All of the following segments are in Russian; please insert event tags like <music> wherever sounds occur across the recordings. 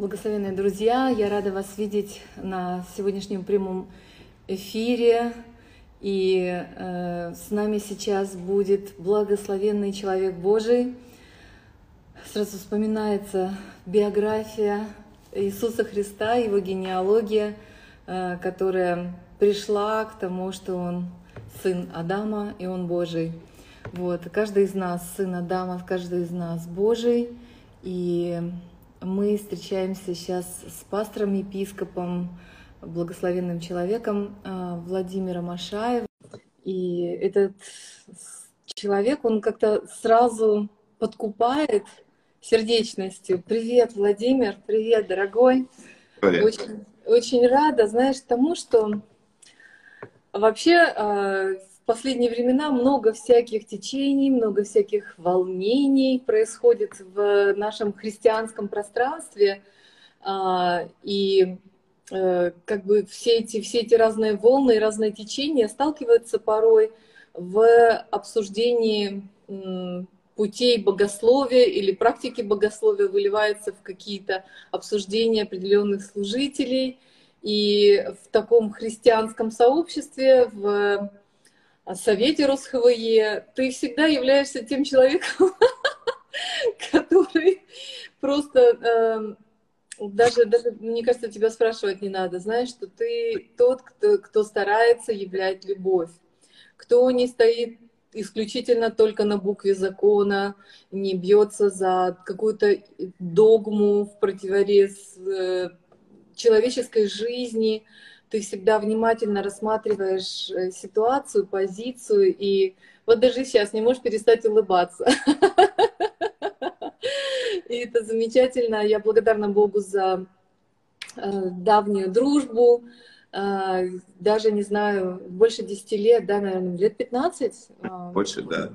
Благословенные друзья, я рада вас видеть на сегодняшнем прямом эфире. И э, с нами сейчас будет благословенный человек Божий. Сразу вспоминается биография Иисуса Христа, его генеалогия, э, которая пришла к тому, что он сын Адама и он Божий. Вот. Каждый из нас сын Адама, каждый из нас Божий. И мы встречаемся сейчас с пастором, епископом, благословенным человеком а, Владимиром Ашаевым. И этот человек, он как-то сразу подкупает сердечностью. Привет, Владимир, привет, дорогой. Привет. Очень, очень рада, знаешь, тому, что вообще а, последние времена много всяких течений, много всяких волнений происходит в нашем христианском пространстве. А, и э, как бы все эти, все эти разные волны и разные течения сталкиваются порой в обсуждении путей богословия или практики богословия выливается в какие-то обсуждения определенных служителей. И в таком христианском сообществе, в совете РосХВЕ, ты всегда являешься тем человеком, <laughs> который просто эм, даже, даже, мне кажется, тебя спрашивать не надо. Знаешь, что ты тот, кто, кто старается являть любовь, кто не стоит исключительно только на букве закона, не бьется за какую-то догму в противовес э, человеческой жизни, ты всегда внимательно рассматриваешь э, ситуацию, позицию, и вот даже сейчас не можешь перестать улыбаться. <laughs> И это замечательно. Я благодарна Богу за э, давнюю дружбу. Э, даже, не знаю, больше 10 лет, да, наверное, лет 15. Больше, да.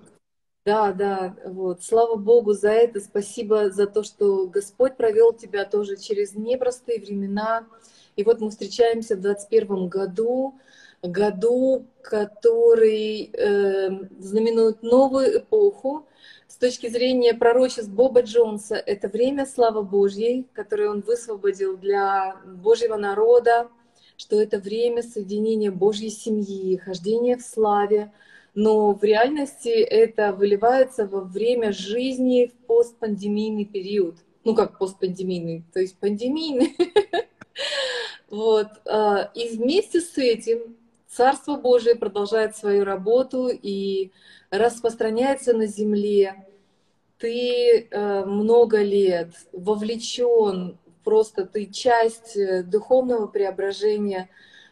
Да, да, вот. Слава Богу за это. Спасибо за то, что Господь провел тебя тоже через непростые времена. И вот мы встречаемся в 2021 году, году, который э, знаменует новую эпоху. С точки зрения пророчеств Боба Джонса, это время славы Божьей, которое он высвободил для Божьего народа, что это время соединения Божьей семьи, хождения в славе, но в реальности это выливается во время жизни в постпандемийный период. Ну как постпандемийный, то есть пандемийный. <laughs> Вот. А, и вместе с этим Царство Божие продолжает свою работу и распространяется на земле. Ты э, много лет вовлечен, просто ты часть э, духовного преображения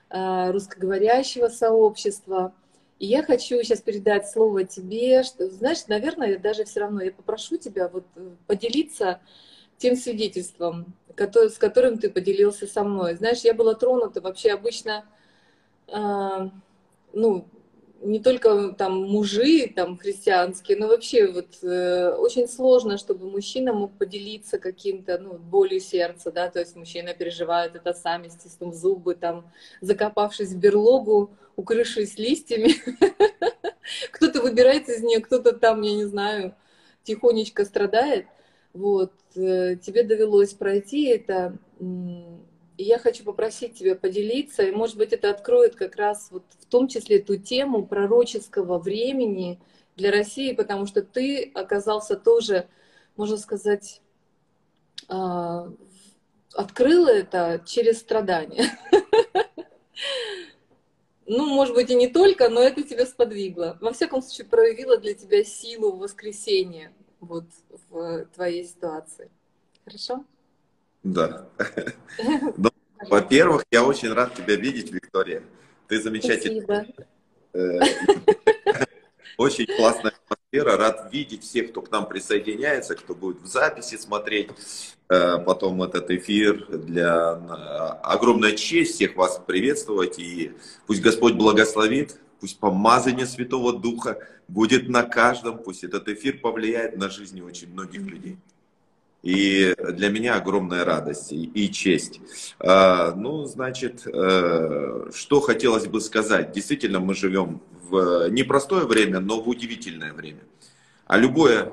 э, русскоговорящего сообщества. И я хочу сейчас передать слово тебе, что, знаешь, наверное, даже все равно я попрошу тебя вот поделиться тем свидетельством, который, с которым ты поделился со мной. Знаешь, я была тронута вообще обычно, э, ну, не только там мужи там христианские, но вообще вот э, очень сложно, чтобы мужчина мог поделиться каким-то ну болью сердца, да, то есть мужчина переживает это сами, стиснув зубы, там закопавшись в берлогу, укрывшись листьями, <laughs> кто-то выбирается из нее, кто-то там, я не знаю, тихонечко страдает. Вот, э, тебе довелось пройти это, и я хочу попросить тебя поделиться, и, может быть, это откроет как раз вот в том числе ту тему пророческого времени для России, потому что ты оказался тоже, можно сказать, а, открыл это через страдания. <laughs> Ну, может быть, и не только, но это тебя сподвигло. Во всяком случае, проявило для тебя силу воскресения вот в твоей ситуации. Хорошо? Да. <laughs> Ну, во-первых, я очень рад тебя видеть, Виктория. Ты замечательная. Э, <laughs> очень классная атмосфера. Рад видеть всех, кто к нам присоединяется, кто будет в записи смотреть. Э, потом этот эфир для огромная честь всех вас приветствовать. И пусть Господь благословит пусть помазание Святого Духа будет на каждом, пусть этот эфир повлияет на жизни очень многих людей. И для меня огромная радость и, и честь. А, ну, значит, э, что хотелось бы сказать. Действительно, мы живем в непростое время, но в удивительное время. А любое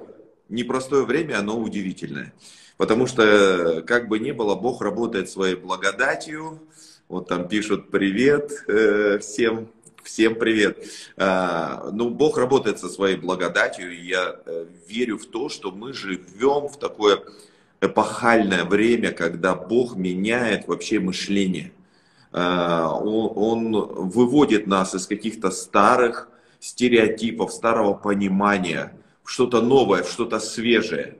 непростое время, оно удивительное. Потому что, как бы ни было, Бог работает своей благодатью. Вот там пишут привет э, всем, всем привет. А, ну, Бог работает со своей благодатью, и я э, верю в то, что мы живем в такое эпохальное время, когда Бог меняет вообще мышление. А, он, он выводит нас из каких-то старых стереотипов, старого понимания, что-то новое, что-то свежее.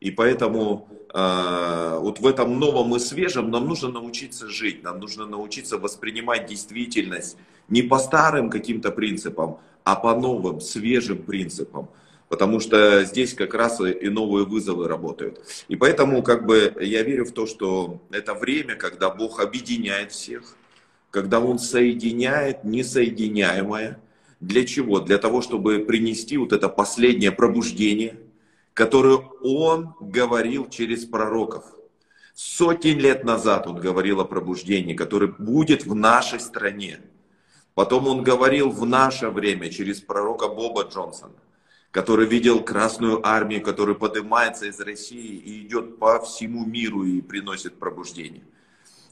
И поэтому э, вот в этом новом и свежем нам нужно научиться жить, нам нужно научиться воспринимать действительность не по старым каким-то принципам, а по новым, свежим принципам. Потому что здесь как раз и новые вызовы работают. И поэтому как бы я верю в то, что это время, когда Бог объединяет всех, когда Он соединяет несоединяемое. Для чего? Для того, чтобы принести вот это последнее пробуждение – которую он говорил через пророков. Сотен лет назад он говорил о пробуждении, которое будет в нашей стране. Потом он говорил в наше время через пророка Боба Джонсона, который видел Красную Армию, которая поднимается из России и идет по всему миру и приносит пробуждение.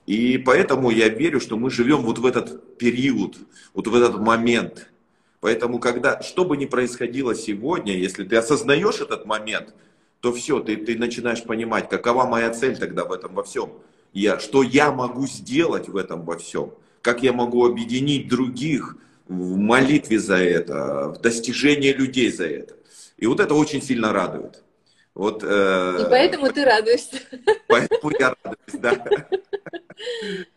И поэтому я верю, что мы живем вот в этот период, вот в этот момент – Поэтому, когда, что бы ни происходило сегодня, если ты осознаешь этот момент, то все, ты, ты начинаешь понимать, какова моя цель тогда в этом во всем. Я, что я могу сделать в этом во всем. Как я могу объединить других в молитве за это, в достижении людей за это. И вот это очень сильно радует. Вот, э, И поэтому ты радуешься. Поэтому я радуюсь, да.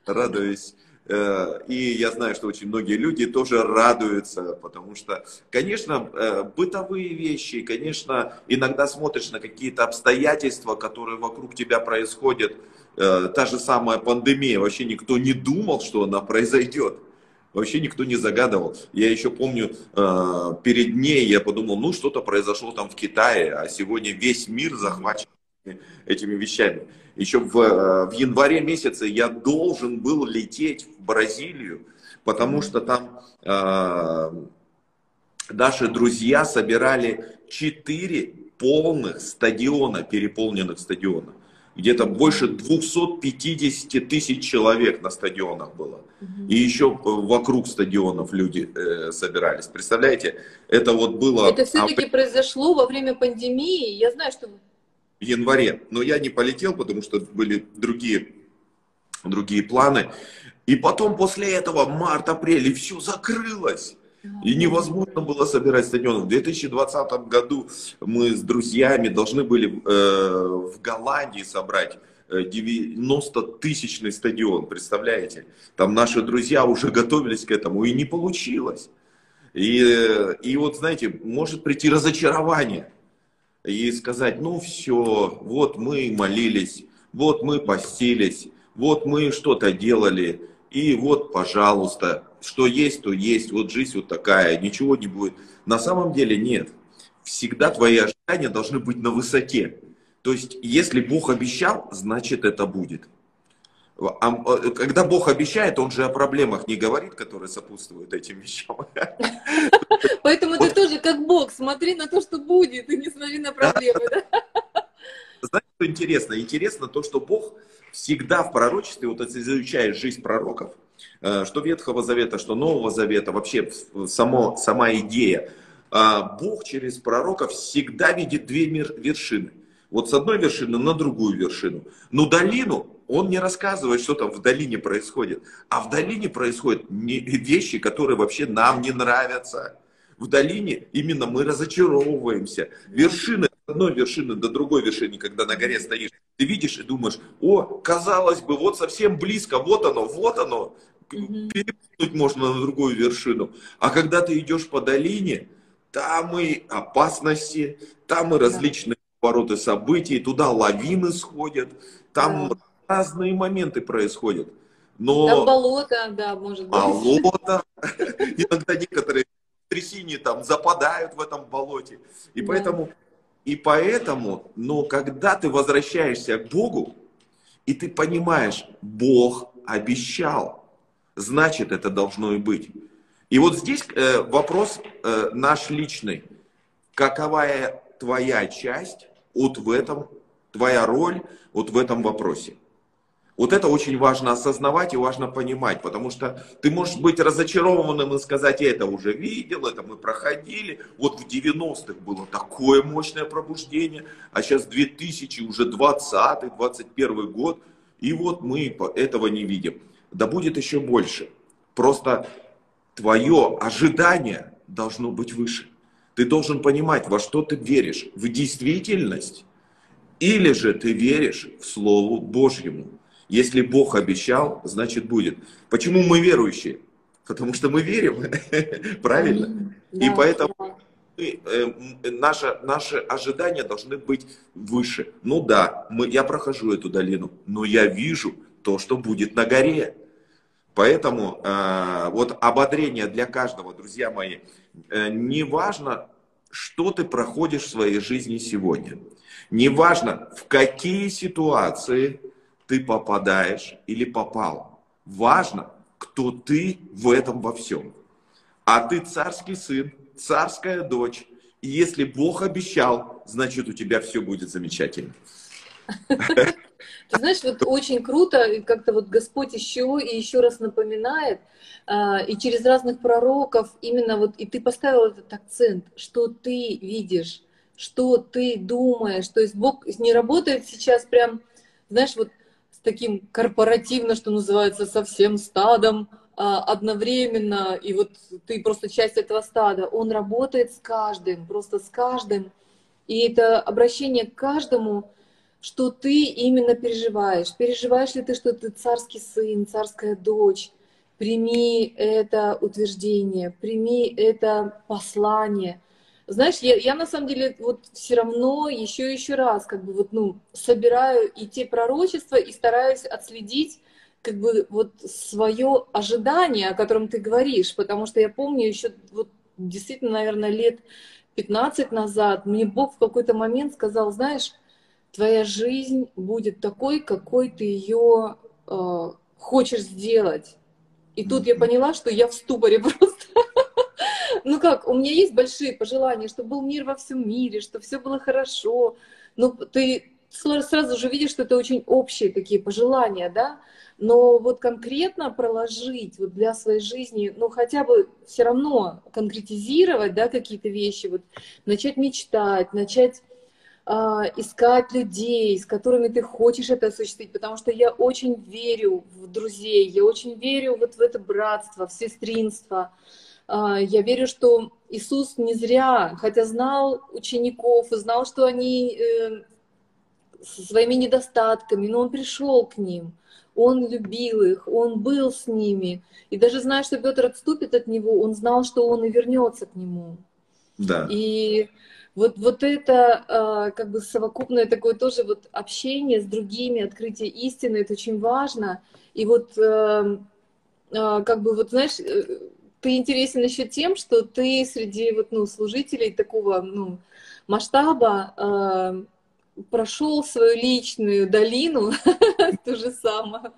Радуюсь Э, и я знаю, что очень многие люди тоже радуются, потому что, конечно, э, бытовые вещи, конечно, иногда смотришь на какие-то обстоятельства, которые вокруг тебя происходят. Э, та же самая пандемия, вообще никто не думал, что она произойдет. Вообще никто не загадывал. Я еще помню, перед ней я подумал, ну что-то произошло там в Китае, а сегодня весь мир захвачен этими вещами. Еще в, э, в январе месяце я должен был лететь в Бразилию, потому что там э, наши друзья собирали четыре полных стадиона, переполненных стадиона. Где-то больше 250 тысяч человек на стадионах было. И еще вокруг стадионов люди э, собирались. Представляете, это вот было... Это все-таки произошло во время пандемии. Я знаю, что в январе. Но я не полетел, потому что были другие, другие планы. И потом после этого март, апрель, и все закрылось. И невозможно было собирать стадион. В 2020 году мы с друзьями должны были э, в Голландии собрать 90-тысячный э, стадион, представляете? Там наши друзья уже готовились к этому, и не получилось. И, э, и вот, знаете, может прийти разочарование и сказать, ну все, вот мы молились, вот мы постились, вот мы что-то делали, и вот, пожалуйста, что есть, то есть, вот жизнь вот такая, ничего не будет. На самом деле нет. Всегда твои ожидания должны быть на высоте. То есть, если Бог обещал, значит это будет. А, э, когда Бог обещает, Он же о проблемах не говорит, которые сопутствуют этим вещам. <laughs> Поэтому ты тоже как Бог, смотри на то, что будет, и не смотри на проблемы. <laughs> Знаете, что интересно? Интересно то, что Бог всегда в пророчестве, вот если изучаешь жизнь пророков, что Ветхого Завета, что Нового Завета, вообще само, сама идея, а, Бог через пророков всегда видит две вершины. Вот с одной вершины на другую вершину. Но долину он не рассказывает, что там в долине происходит. А в долине происходят вещи, которые вообще нам не нравятся. В долине именно мы разочаровываемся. Вершины, одной вершины до другой вершины, когда на горе стоишь, ты видишь и думаешь, о, казалось бы, вот совсем близко, вот оно, вот оно. Перепрыгнуть можно на другую вершину. А когда ты идешь по долине, там и опасности, там и различные повороты событий, туда лавины сходят, там разные моменты происходят. Но... Там болото, да, может быть. Болото. <laughs> Иногда некоторые трясини там западают в этом болоте. И да. поэтому, и поэтому, но когда ты возвращаешься к Богу, и ты понимаешь, Бог обещал, значит это должно и быть. И вот здесь э, вопрос э, наш личный. Какова твоя часть вот в этом твоя роль вот в этом вопросе. Вот это очень важно осознавать и важно понимать, потому что ты можешь быть разочарованным и сказать, я это уже видел, это мы проходили. Вот в 90-х было такое мощное пробуждение, а сейчас 2000, уже 20 21 год, и вот мы этого не видим. Да будет еще больше. Просто твое ожидание должно быть выше. Ты должен понимать, во что ты веришь, в действительность, или же ты веришь в Слову Божьему. Если Бог обещал, значит будет. Почему мы верующие? Потому что мы верим, <laughs> правильно? И поэтому э, наши, наши ожидания должны быть выше. Ну да, мы, я прохожу эту долину, но я вижу то, что будет на горе. Поэтому э, вот ободрение для каждого, друзья мои, э, не важно, что ты проходишь в своей жизни сегодня. Не важно, в какие ситуации ты попадаешь или попал. Важно, кто ты в этом во всем. А ты царский сын, царская дочь. И если Бог обещал, значит у тебя все будет замечательно. <laughs> Ты знаешь, вот очень круто, как-то вот Господь еще и еще раз напоминает, а, и через разных пророков именно вот, и ты поставил этот акцент, что ты видишь, что ты думаешь. То есть Бог не работает сейчас прям, знаешь, вот таким корпоративно, что называется, со всем стадом а, одновременно, и вот ты просто часть этого стада. Он работает с каждым, просто с каждым. И это обращение к каждому, что ты именно переживаешь. Переживаешь ли ты, что ты царский сын, царская дочь? Прими это утверждение, прими это послание – знаешь, я, я на самом деле вот все равно еще еще раз как бы вот, ну, собираю и те пророчества и стараюсь отследить как бы вот свое ожидание, о котором ты говоришь, потому что я помню еще вот действительно, наверное, лет 15 назад мне Бог в какой-то момент сказал, знаешь, твоя жизнь будет такой, какой ты ее э, хочешь сделать. И тут я поняла, что я в ступоре <laughs> просто. Ну как, у меня есть большие пожелания, чтобы был мир во всем мире, чтобы все было хорошо. Но ты сразу же видишь, что это очень общие такие пожелания, да? Но вот конкретно проложить вот для своей жизни, ну хотя бы все равно конкретизировать, да, какие-то вещи, вот начать мечтать, начать искать людей, с которыми ты хочешь это осуществить, потому что я очень верю в друзей, я очень верю вот в это братство, в сестринство. А, я верю, что Иисус не зря, хотя знал учеников и знал, что они э, со своими недостатками, но Он пришел к ним, Он любил их, Он был с ними. И даже зная, что Петр отступит от Него, Он знал, что Он и вернется к Нему. Да. И вот, вот это а, как бы совокупное такое тоже вот общение с другими, открытие истины, это очень важно. И вот э, а, как бы вот, знаешь, э, ты интересен еще тем, что ты среди вот, ну, служителей такого ну, масштаба э, прошел свою личную долину, <laughs> то же самое.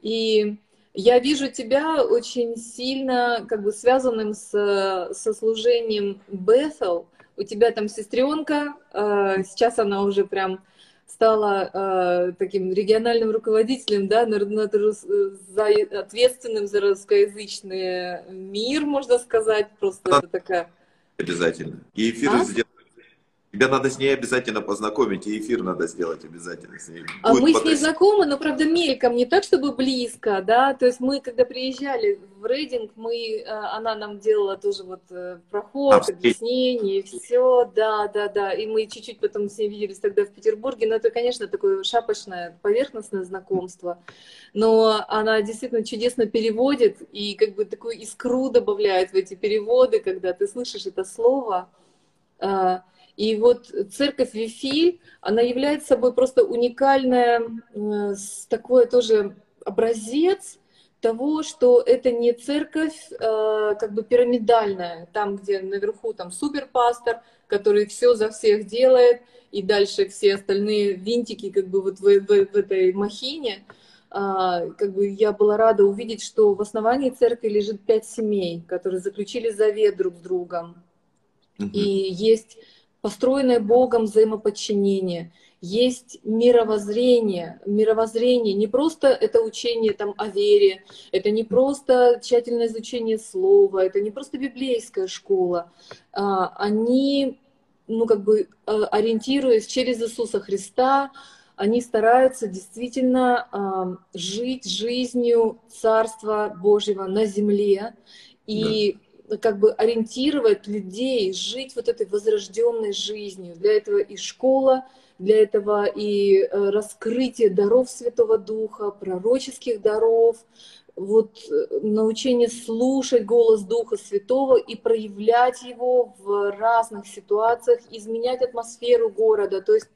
И я вижу тебя очень сильно как бы связанным с, со служением Бethel. У тебя там сестренка, э, сейчас она уже прям стала э, таким региональным руководителем, да, за, ответственным за русскоязычный мир, можно сказать, просто это такая... Обязательно. И эфир а? сделать Тебя надо с ней обязательно познакомить, и эфир надо сделать обязательно с ней. А мы с ней знакомы, но, правда, мельком, не так, чтобы близко, да, то есть мы, когда приезжали в рейдинг, мы, э, она нам делала тоже вот э, проход, а, объяснение, все, да, да, да, и мы чуть-чуть потом с ней виделись тогда в Петербурге, но это, конечно, такое шапочное, поверхностное знакомство, но она действительно чудесно переводит и как бы такую искру добавляет в эти переводы, когда ты слышишь это слово, а, и вот церковь Вифиль, она является собой просто уникальная, такой тоже образец того, что это не церковь э, как бы пирамидальная, там, где наверху там суперпастор, который все за всех делает, и дальше все остальные винтики как бы вот в, в, в этой махине. А, как бы я была рада увидеть, что в основании церкви лежит пять семей, которые заключили завет друг с другом. Mm-hmm. И есть построенное Богом взаимоподчинение. есть мировоззрение, мировоззрение, не просто это учение там о вере, это не просто тщательное изучение слова, это не просто библейская школа, а, они, ну как бы а, ориентируясь через Иисуса Христа, они стараются действительно жить жизнью Царства Божьего на земле и да. Как бы ориентировать людей, жить вот этой возрожденной жизнью. Для этого и школа, для этого и э, раскрытие даров Святого Духа, пророческих даров, вот э, научение слушать голос Духа Святого и проявлять его в разных ситуациях, изменять атмосферу города. То есть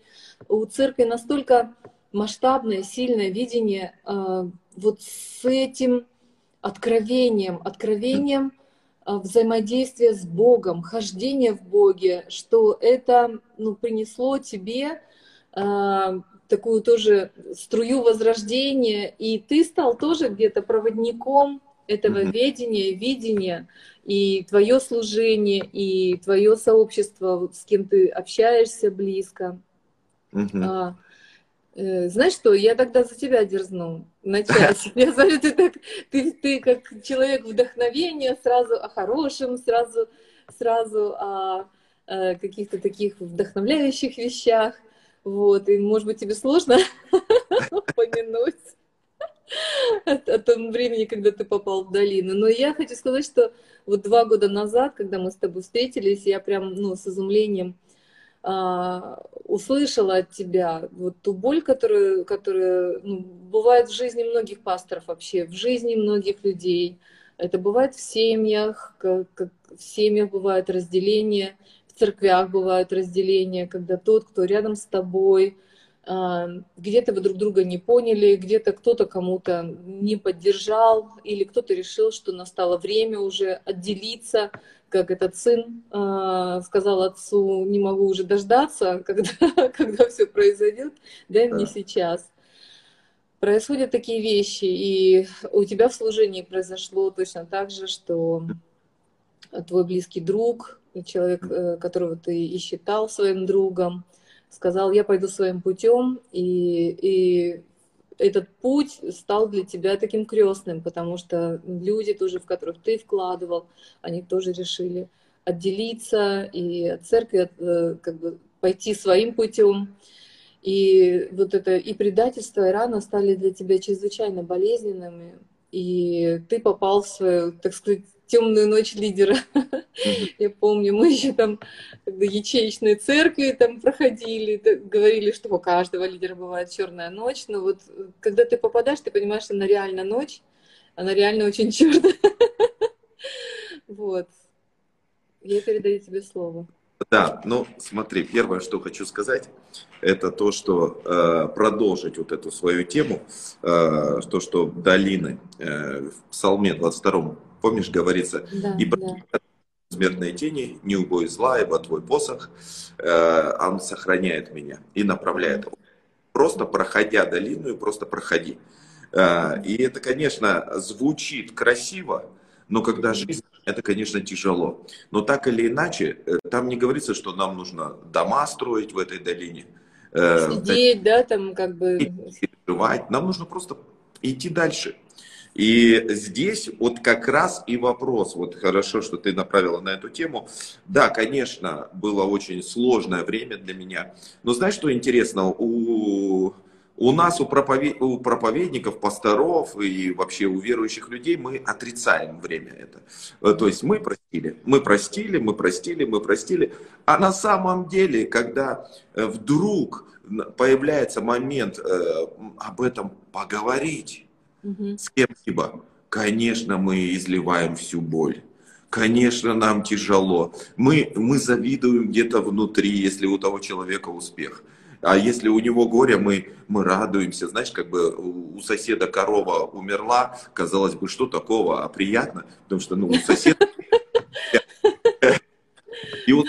у церкви настолько масштабное, сильное видение э, вот с этим откровением, откровением взаимодействия с Богом, хождение в Боге, что это ну, принесло тебе а, такую тоже струю возрождения, и ты стал тоже где-то проводником этого mm-hmm. ведения, видения, и твое служение, и твое сообщество, с кем ты общаешься близко. Mm-hmm. А, э, знаешь что, я тогда за тебя дерзну начать. <laughs> Я знаю, ты так, ты, ты как человек вдохновения, сразу о хорошем, сразу, сразу о, о каких-то таких вдохновляющих вещах. Вот, и, может быть, тебе сложно <laughs> упомянуть о том времени, когда ты попал в долину. Но я хочу сказать, что вот два года назад, когда мы с тобой встретились, я прям, ну, с изумлением услышала от тебя вот ту боль, которая, которая ну, бывает в жизни многих пасторов вообще, в жизни многих людей. Это бывает в семьях, как, как в семьях бывает разделение церквях бывают разделения, когда тот, кто рядом с тобой, а, где-то вы друг друга не поняли, где-то кто-то кому-то не поддержал, или кто-то решил, что настало время уже отделиться, как этот сын э, сказал отцу, не могу уже дождаться, <laughs> когда, когда все произойдет, дай мне сейчас. Происходят такие вещи, и у тебя в служении произошло точно так же, что твой близкий друг, человек, э, которого ты и считал своим другом, сказал, я пойду своим путем, и, и этот путь стал для тебя таким крестным, потому что люди тоже, в которых ты вкладывал, они тоже решили отделиться и от церкви э, как бы пойти своим путем. И вот это и предательство, и рана стали для тебя чрезвычайно болезненными, и ты попал в свою, так сказать, темную ночь лидера. Я помню, мы еще там когда ячеечные церкви там проходили, говорили, что у каждого лидера бывает черная ночь. Но вот когда ты попадаешь, ты понимаешь, что она реально ночь, она реально очень черная. <laughs> Вот. Я передаю тебе слово. Да, ну смотри, первое, что хочу сказать, это то, что э, продолжить вот эту свою тему, э, то, что долины э, в Псалме 22 Помнишь, говорится, да, и да. смертные тени, не убой зла, ибо твой посох, э, он сохраняет меня и направляет. Просто проходя долину, просто проходи. Э, и это, конечно, звучит красиво, но когда жизнь, это, конечно, тяжело. Но так или иначе, э, там не говорится, что нам нужно дома строить в этой долине. Э, Сидеть, да, там как бы... Переживать. Нам нужно просто идти дальше. И здесь вот как раз и вопрос, вот хорошо, что ты направила на эту тему. Да, конечно, было очень сложное время для меня. Но знаешь, что интересно? У, у нас, у, проповед... у проповедников, пасторов и вообще у верующих людей мы отрицаем время это. Э, то есть мы простили, мы простили, мы простили, мы простили. А на самом деле, когда э, вдруг появляется момент э, об этом поговорить, угу. с кем-либо, конечно, мы изливаем всю боль. Конечно, нам тяжело. Мы, мы завидуем где-то внутри, если у того человека успех. А если у него горе, мы, мы радуемся. Знаешь, как бы у соседа корова умерла, казалось бы, что такого, а приятно, потому что ну, у соседа... <laughs> И вот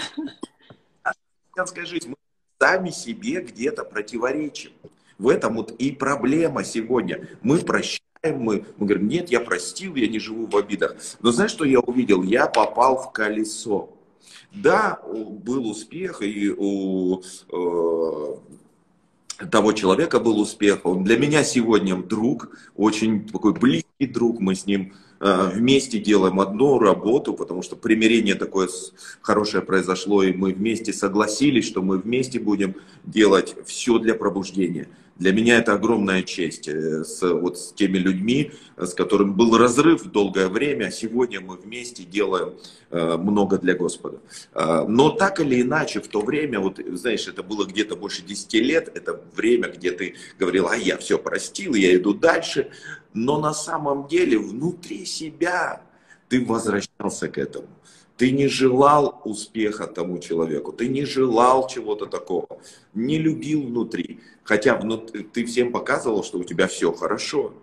христианская жизнь, мы сами себе где-то противоречим. В этом вот и проблема сегодня. Мы прощаем мы, мы говорим, нет, я простил, я не живу в обидах. Но знаешь, что я увидел? Я попал в колесо. Да, был успех, и у, э, того человека был успех. Он для меня сегодня друг, очень такой близкий друг. Мы с ним э, вместе делаем одну работу, потому что примирение такое хорошее произошло, и мы вместе согласились, что мы вместе будем делать все для пробуждения. Для меня это огромная честь э, с, вот, с теми людьми, с которыми был разрыв долгое время. Сегодня мы вместе делаем э, много для Господа. Э, но так или иначе, в то время, вот знаешь, это было где-то больше 10 лет, это время, где ты говорил, а я все простил, я иду дальше. Но на самом деле внутри себя ты возвращался к этому. Ты не желал успеха тому человеку, ты не желал чего-то такого, не любил внутри, хотя внутри, ты всем показывал, что у тебя все хорошо.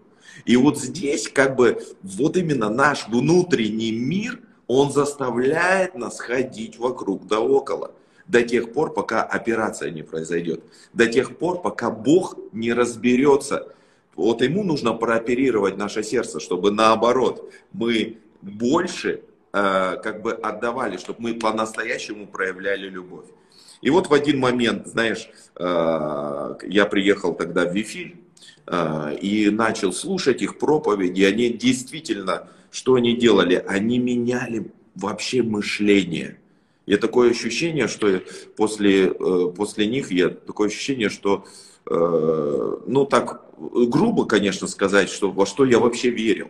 И вот здесь как бы вот именно наш внутренний мир, он заставляет нас ходить вокруг да около до тех пор, пока операция не произойдет, до тех пор, пока Бог не разберется. Вот ему нужно прооперировать наше сердце, чтобы наоборот мы больше Э, как бы отдавали, чтобы мы по-настоящему проявляли любовь. И вот в один момент, знаешь, э, я приехал тогда в Вифиль э, и начал слушать их проповеди. Они действительно, что они делали? Они меняли вообще мышление. И такое ощущение, что после, после них, я такое ощущение, что, ну так грубо, конечно, сказать, что во что я вообще верил.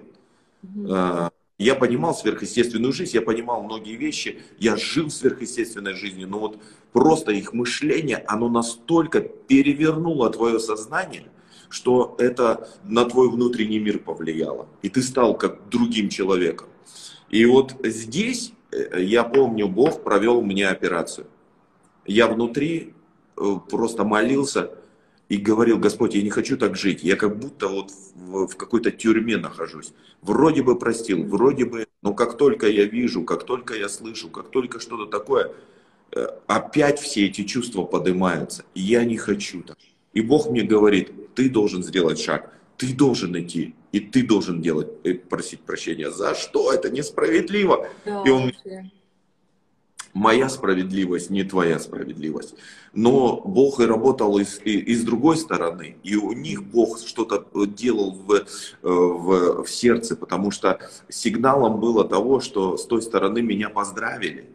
Mm-hmm. Я понимал сверхъестественную жизнь, я понимал многие вещи, я жил сверхъестественной жизнью, но вот просто их мышление, оно настолько перевернуло твое сознание, что это на твой внутренний мир повлияло. И ты стал как другим человеком. И вот здесь, э, я помню, Бог провел мне операцию. Я внутри э, просто молился, и говорил, Господь, я не хочу так жить, я как будто вот в, в какой-то тюрьме нахожусь. Вроде бы простил, вроде бы, но как только я вижу, как только я слышу, как только что-то такое, э, опять все эти чувства поднимаются. Я не хочу так. И Бог мне говорит, ты должен сделать шаг, ты должен идти, и ты должен делать, э, просить прощения. За что? Это несправедливо. Да, и он моя справедливость, не твоя справедливость. Но Бог и работал и и, и с другой стороны, и у них Бог что-то делал в, э, в, в сердце, потому что сигналом было того, что с той стороны меня поздравили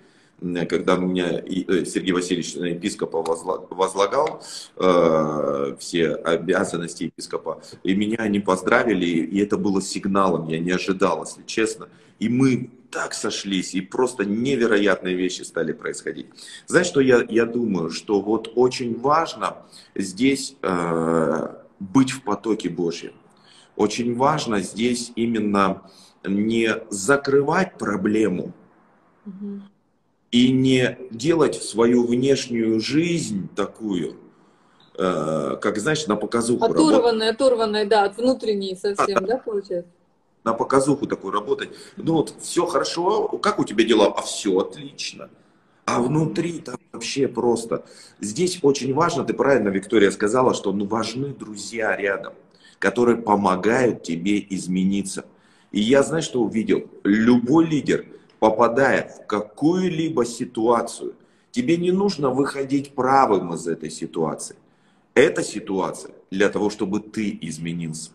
когда меня э, Сергей Васильевич на епископа возлагал э, все обязанности епископа, и меня они поздравили, и это было сигналом, я не ожидал, если честно. И мы так сошлись, и просто невероятные вещи стали происходить. Знаешь, что я, я думаю? Что вот очень важно здесь э, быть в потоке Божьем. Очень важно здесь именно не закрывать проблему угу. и не делать свою внешнюю жизнь такую, э, как, знаешь, на показуху. Оторванная, оторванная, да, от внутренней совсем, а, да, получается? На показуху такой работать. Ну вот все хорошо, как у тебя дела? А все отлично. А внутри там вообще просто. Здесь очень важно, ты правильно, Виктория, сказала, что ну, важны друзья рядом, которые помогают тебе измениться. И я, знаешь, что увидел? Любой лидер, попадая в какую-либо ситуацию, тебе не нужно выходить правым из этой ситуации. Эта ситуация для того, чтобы ты изменился.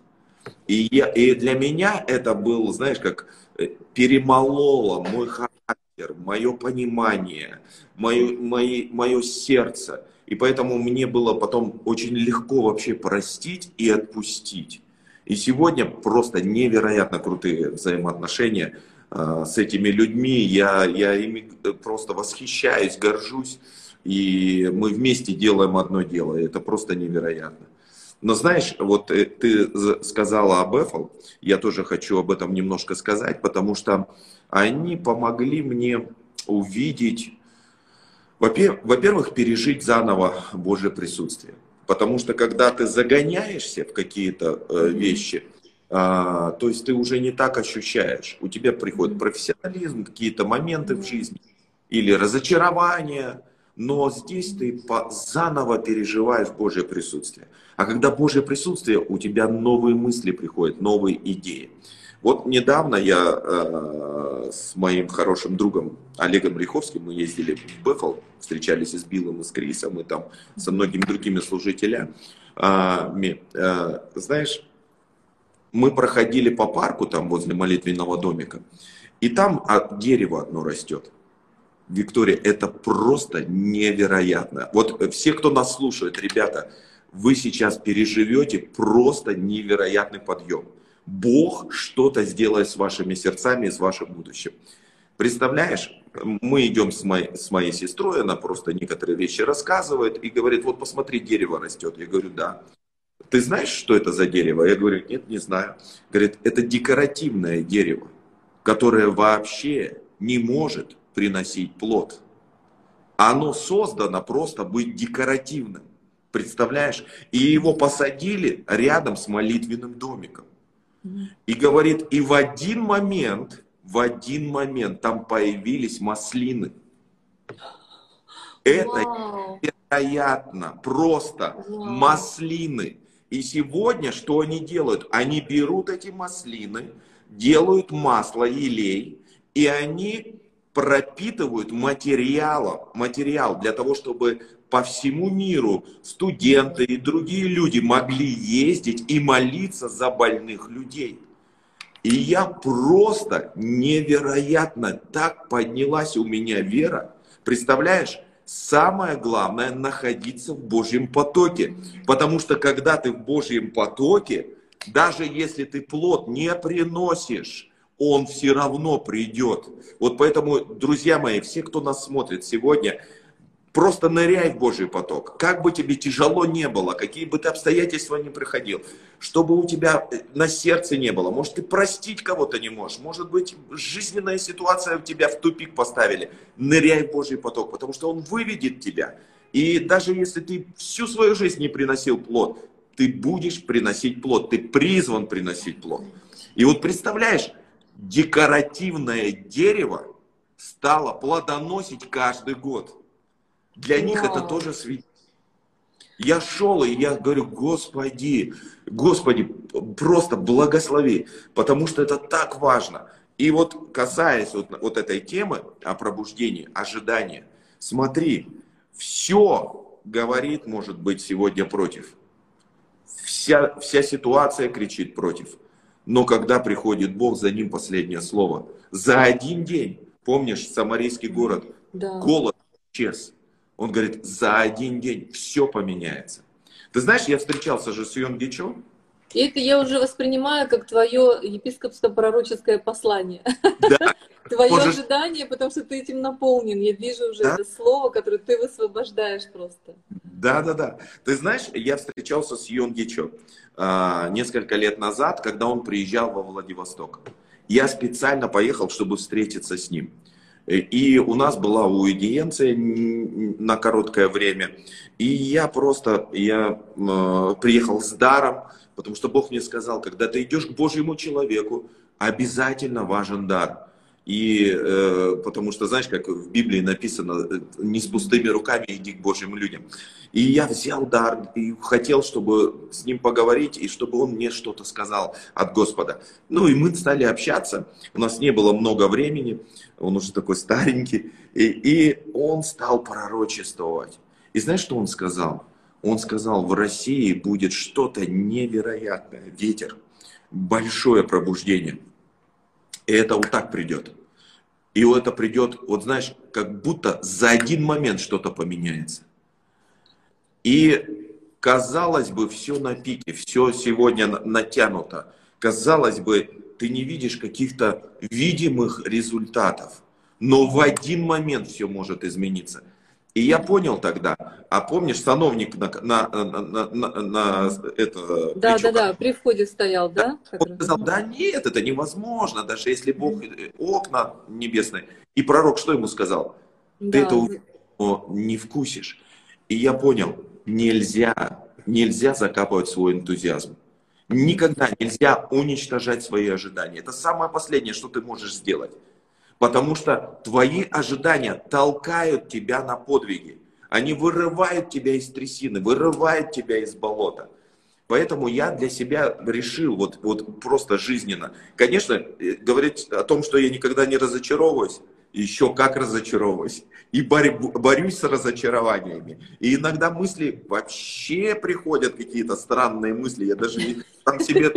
И, я, и для меня это был, знаешь, как э, перемололо мой характер, мое понимание, мое, мое, мое сердце. И поэтому мне было потом очень легко вообще простить и отпустить. И сегодня просто невероятно крутые взаимоотношения э, с этими людьми. Я, я ими просто восхищаюсь, горжусь. И мы вместе делаем одно дело. Это просто невероятно. Но знаешь, вот э, ты сказала об Apple, я тоже хочу об этом немножко сказать, потому что они помогли мне увидеть, во-первых, пережить заново Божье присутствие. Потому что когда ты загоняешься в какие-то э, вещи, а, то есть ты уже не так ощущаешь. У тебя приходит профессионализм, какие-то моменты в жизни или разочарование, но здесь ты заново переживаешь Божье присутствие. А когда Божье присутствие, у тебя новые мысли приходят, новые идеи. Вот недавно я э, с моим хорошим другом Олегом Риховским, мы ездили в Бефл, встречались и с Биллом, и с Крисом, и там со многими другими служителями. А, Ми, а, знаешь, мы проходили по парку там возле молитвенного домика, и там дерево одно растет. Виктория, это просто невероятно. Вот все, кто нас слушает, ребята, вы сейчас переживете просто невероятный подъем. Бог что-то сделает с вашими сердцами и с вашим будущим. Представляешь, мы идем с моей, с моей сестрой, она просто некоторые вещи рассказывает и говорит, вот посмотри, дерево растет. Я говорю, да. Ты знаешь, что это за дерево? Я говорю, нет, не знаю. Говорит, это декоративное дерево, которое вообще не может приносить плод. Оно создано просто быть декоративным. Представляешь? И его посадили рядом с молитвенным домиком. И говорит, и в один момент, в один момент там появились маслины. Это Вау. невероятно, просто Вау. маслины. И сегодня что они делают? Они берут эти маслины, делают масло, елей, и они пропитывают материалом, материал для того, чтобы по всему миру студенты и другие люди могли ездить и молиться за больных людей. И я просто невероятно так поднялась у меня вера. Представляешь, самое главное находиться в Божьем потоке. Потому что когда ты в Божьем потоке, даже если ты плод не приносишь, он все равно придет. Вот поэтому, друзья мои, все, кто нас смотрит сегодня, Просто ныряй в Божий поток. Как бы тебе тяжело не было, какие бы ты обстоятельства ни приходил, чтобы у тебя э, на сердце не было. Может, ты простить кого-то не можешь. Может быть, жизненная ситуация тебя в тупик поставили. Ныряй в Божий поток, потому что Он выведет тебя. И даже если ты всю свою жизнь не приносил плод, ты будешь приносить плод. Ты призван приносить плод. И вот представляешь, декоративное дерево стало плодоносить каждый год. Для них это тоже свидетельство. Я шел, и я говорю, Господи, Господи, просто благослови, потому что это так важно. И вот касаясь вот, вот этой темы о пробуждении, ожидании, смотри, все говорит, может быть, сегодня против. Вся, вся ситуация кричит против. Но когда приходит Бог, за ним последнее слово. За один день, помнишь, Самарийский город, да. голод исчез. Он говорит, за один день все поменяется. Ты знаешь, я встречался же с Йон Гичо. И это я уже воспринимаю как твое епископско-пророческое послание. Да. <laughs> Твое Можешь... ожидание, потому что ты этим наполнен. Я вижу уже да? это слово, которое ты высвобождаешь просто. Да, да, да. Ты знаешь, я встречался с Йон Гичо а, несколько лет назад, когда он приезжал во Владивосток. Я специально поехал, чтобы встретиться с ним. И у нас была аудиенция на короткое время. И я просто, я э, приехал с даром, потому что Бог мне сказал, когда ты идешь к Божьему человеку, обязательно важен дар. И э, потому что, знаешь, как в Библии написано, э, не с пустыми руками иди к Божьим людям. И я взял дар и хотел, чтобы с ним поговорить, и чтобы он мне что-то сказал от Господа. Ну и мы стали общаться, у нас не было много времени, он уже такой старенький, и, и он стал пророчествовать. И знаешь, что он сказал? Он сказал, в России будет что-то невероятное, ветер, большое пробуждение. И это вот так придет. И это придет, вот знаешь, как будто за один момент что-то поменяется. И казалось бы, все на пике, все сегодня натянуто. Казалось бы, ты не видишь каких-то видимых результатов. Но в один момент все может измениться. И я понял тогда, а помнишь, сановник на, на, на, на, на это... Да, да, да, при входе стоял, да? Он сказал, да нет, это невозможно, даже если Бог э, окна небесные. И пророк что ему сказал? Ты да. это не вкусишь. И я понял, нельзя, нельзя закапывать свой энтузиазм. Никогда нельзя уничтожать свои ожидания. Это самое последнее, что ты можешь сделать. Потому что твои ожидания толкают тебя на подвиги. Они вырывают тебя из трясины, вырывают тебя из болота. Поэтому я для себя решил, вот, вот просто жизненно. Конечно, э, говорить о том, что я никогда не разочаровываюсь, еще как разочаровываюсь. И борю, борюсь с разочарованиями. И иногда мысли вообще приходят, какие-то странные мысли. Я даже не, там себе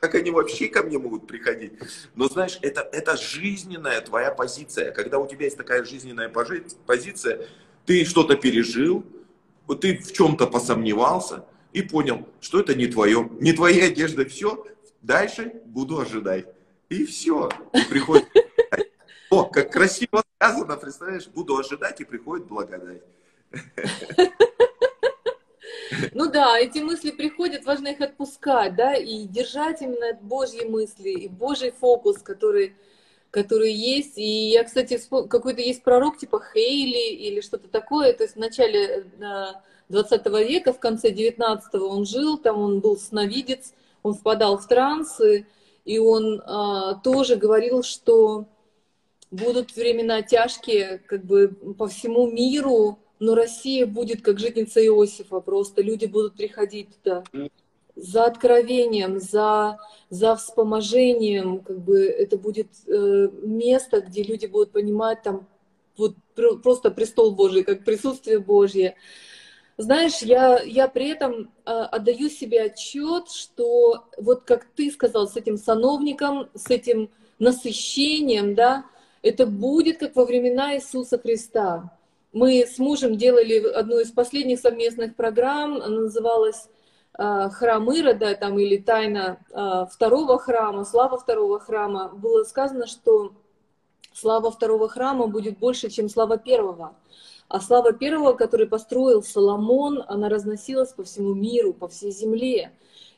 как они вообще ко мне могут приходить. Но знаешь, это, это жизненная твоя позиция. Когда у тебя есть такая жизненная позиция, ты что-то пережил, ты в чем-то посомневался и понял, что это не твое, не твои одежды, все, дальше буду ожидать. И все, приходит о, как красиво сказано, представляешь, буду ожидать и приходит благодать. <laughs> Ну да, эти мысли приходят, важно их отпускать, да, и держать именно Божьи мысли, и Божий фокус, который, который есть. И я, кстати, какой-то есть пророк типа Хейли или что-то такое, то есть в начале 20 э, века, в конце 19 он жил, там он был сновидец, он впадал в трансы, и он а, тоже говорил, что будут времена тяжкие как бы по всему миру, но Россия будет как житница Иосифа, просто люди будут приходить туда за откровением, за, за вспоможением, как бы это будет э, место, где люди будут понимать там вот просто престол Божий, как присутствие Божье. Знаешь, я, я при этом э, отдаю себе отчет, что вот как ты сказал, с этим сановником, с этим насыщением, да, это будет как во времена Иисуса Христа. Мы с мужем делали одну из последних совместных программ, она называлась а, храм Ирода там, или тайна а, второго храма, слава второго храма, было сказано, что слава второго храма будет больше, чем слава первого. А слава первого, который построил Соломон, она разносилась по всему миру, по всей земле.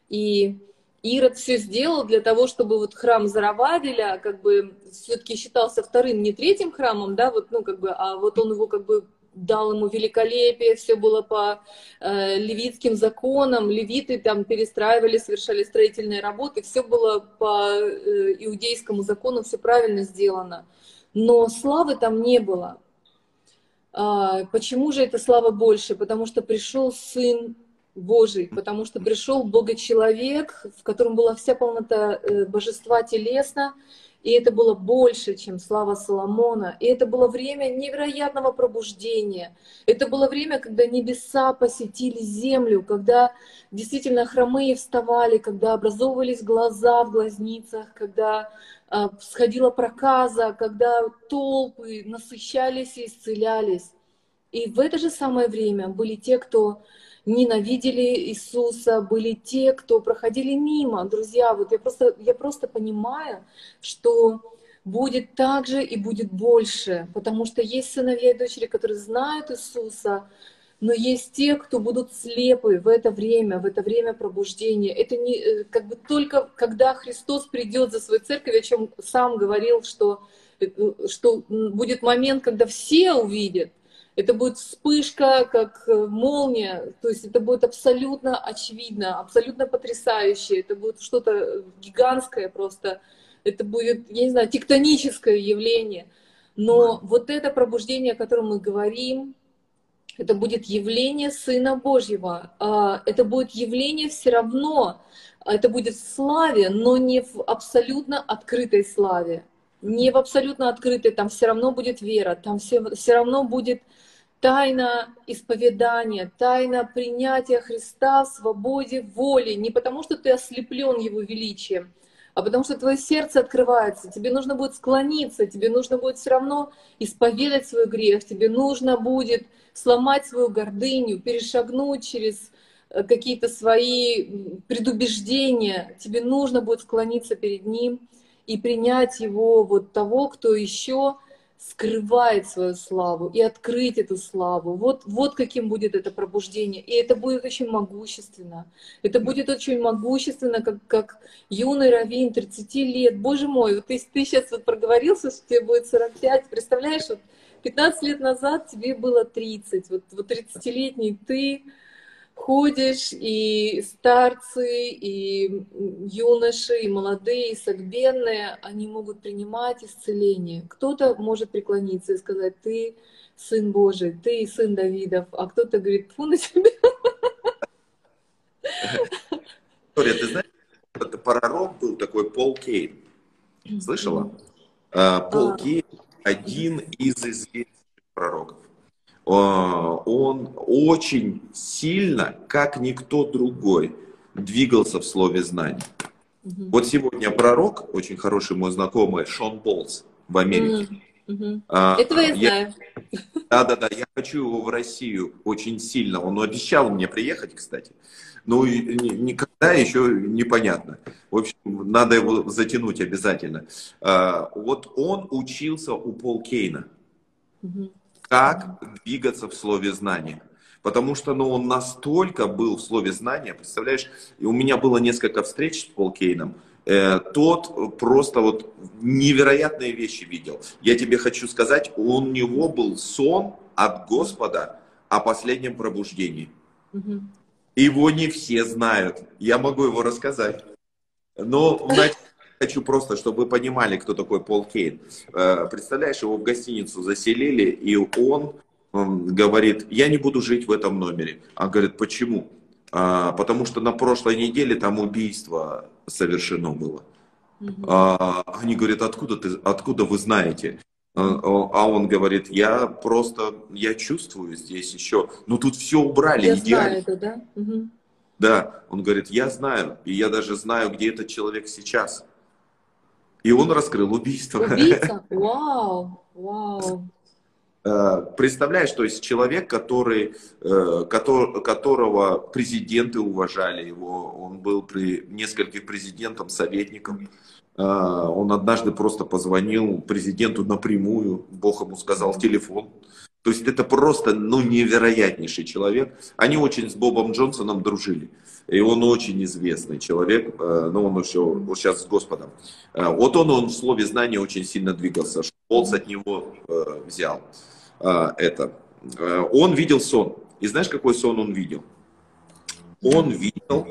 И Ирод все сделал для того, чтобы вот храм Зарававеля как бы все-таки считался вторым, не третьим храмом, да, вот, ну, как бы, а вот он его как бы дал ему великолепие, все было по э, левитским законам, левиты там перестраивали, совершали строительные работы, все было по э, иудейскому закону, все правильно сделано. Но славы там не было. А, почему же эта слава больше? Потому что пришел сын Божий, потому что пришел Бога-человек, в котором была вся полнота э, божества телесно, и это было больше, чем слава Соломона. И это было время невероятного пробуждения. Это было время, когда небеса посетили землю, когда действительно хромые вставали, когда образовывались глаза в глазницах, когда э, сходила проказа, когда толпы насыщались и исцелялись. И в это же самое время были те, кто ненавидели Иисуса, были те, кто проходили мимо. Друзья, вот я просто, я просто понимаю, что будет так же и будет больше, потому что есть сыновья и дочери, которые знают Иисуса, но есть те, кто будут слепы в это время, в это время пробуждения. Это не э, как бы только когда Христос придет за свою церковь, о чем сам говорил, что, э, что будет момент, когда все увидят, это будет вспышка, как э, молния, то есть это будет абсолютно очевидно, абсолютно потрясающе, это будет что-то гигантское просто, это будет, я не знаю, тектоническое явление. Но вот это пробуждение, о котором мы говорим, это будет явление Сына Божьего. А, это будет явление все равно, это будет в славе, но не в абсолютно открытой славе. Не в абсолютно открытой, там все равно будет вера, там все, все равно будет тайна исповедания, тайна принятия Христа в свободе воли, не потому что ты ослеплен Его величием, а потому что твое сердце открывается, тебе нужно будет склониться, тебе нужно будет все равно исповедать свой грех, тебе нужно будет сломать свою гордыню, перешагнуть через э, какие-то свои предубеждения, тебе нужно будет склониться перед Ним и принять Его вот того, кто еще скрывает свою славу и открыть эту славу. Вот, вот каким будет это пробуждение. И это будет очень могущественно. Это будет очень могущественно, как, как юный раввин 30 лет. Боже мой, вот ты, ты сейчас вот проговорился, что тебе будет 45. Представляешь, вот 15 лет назад тебе было 30. Вот, вот 30-летний ты ходишь, и старцы, и юноши, и молодые, и согбенные, они могут принимать исцеление. Кто-то может преклониться и сказать, ты сын Божий, ты сын Давидов, а кто-то говорит, фу на тебя. Виктория, ты знаешь, это пророк был такой Пол Кейн. Слышала? А, Пол. Кейн один из известных пророков. Он очень сильно, как никто другой, двигался в слове знания. Угу. Вот сегодня пророк, очень хороший мой знакомый, Шон Болс в Америке. Угу. А, Этого я, я знаю. Да, да, да. Я хочу его в Россию очень сильно. Он обещал мне приехать, кстати. Ну, никогда еще непонятно. В общем, надо его затянуть обязательно. А, вот он учился у Пол Кейна. Угу. Как двигаться в слове знания. Потому что ну, он настолько был в слове знания, представляешь, у меня было несколько встреч с Пол Кейном, э, тот просто вот невероятные вещи видел. Я тебе хочу сказать, у него был сон от Господа о последнем пробуждении. Угу. Его не все знают. Я могу его рассказать. Но хочу просто, чтобы вы понимали, кто такой Пол Кейн. Э, представляешь, его в гостиницу заселили, и он говорит, я не буду жить в этом номере. А говорит, почему? А, потому что на прошлой неделе там убийство совершено было. А, они говорят, откуда, ты, откуда вы знаете? А, а он говорит, я просто, я чувствую здесь еще, но тут все убрали, я идеально. Знаю это, да? Угу. Да, он говорит, я знаю, и я даже знаю, где этот человек сейчас. И он раскрыл убийство. Убийца? <laughs> Вау, вау. Э, представляешь, то есть человек, который, э, которого президенты уважали его, он был при нескольких президентам советником, э, он однажды просто позвонил президенту напрямую, Бог ему сказал телефон. То есть это просто ну, невероятнейший человек. Они очень с Бобом Джонсоном дружили. И он очень известный человек, но он еще вот сейчас с Господом. Вот он, он в слове знания очень сильно двигался. Шолц от него взял. А, это. Он видел сон. И знаешь, какой сон он видел? Он видел,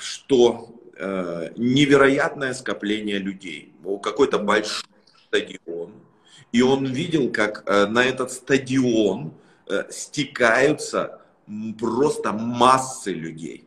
что невероятное скопление людей. Какой-то большой стадион. И он видел, как на этот стадион стекаются просто массы людей.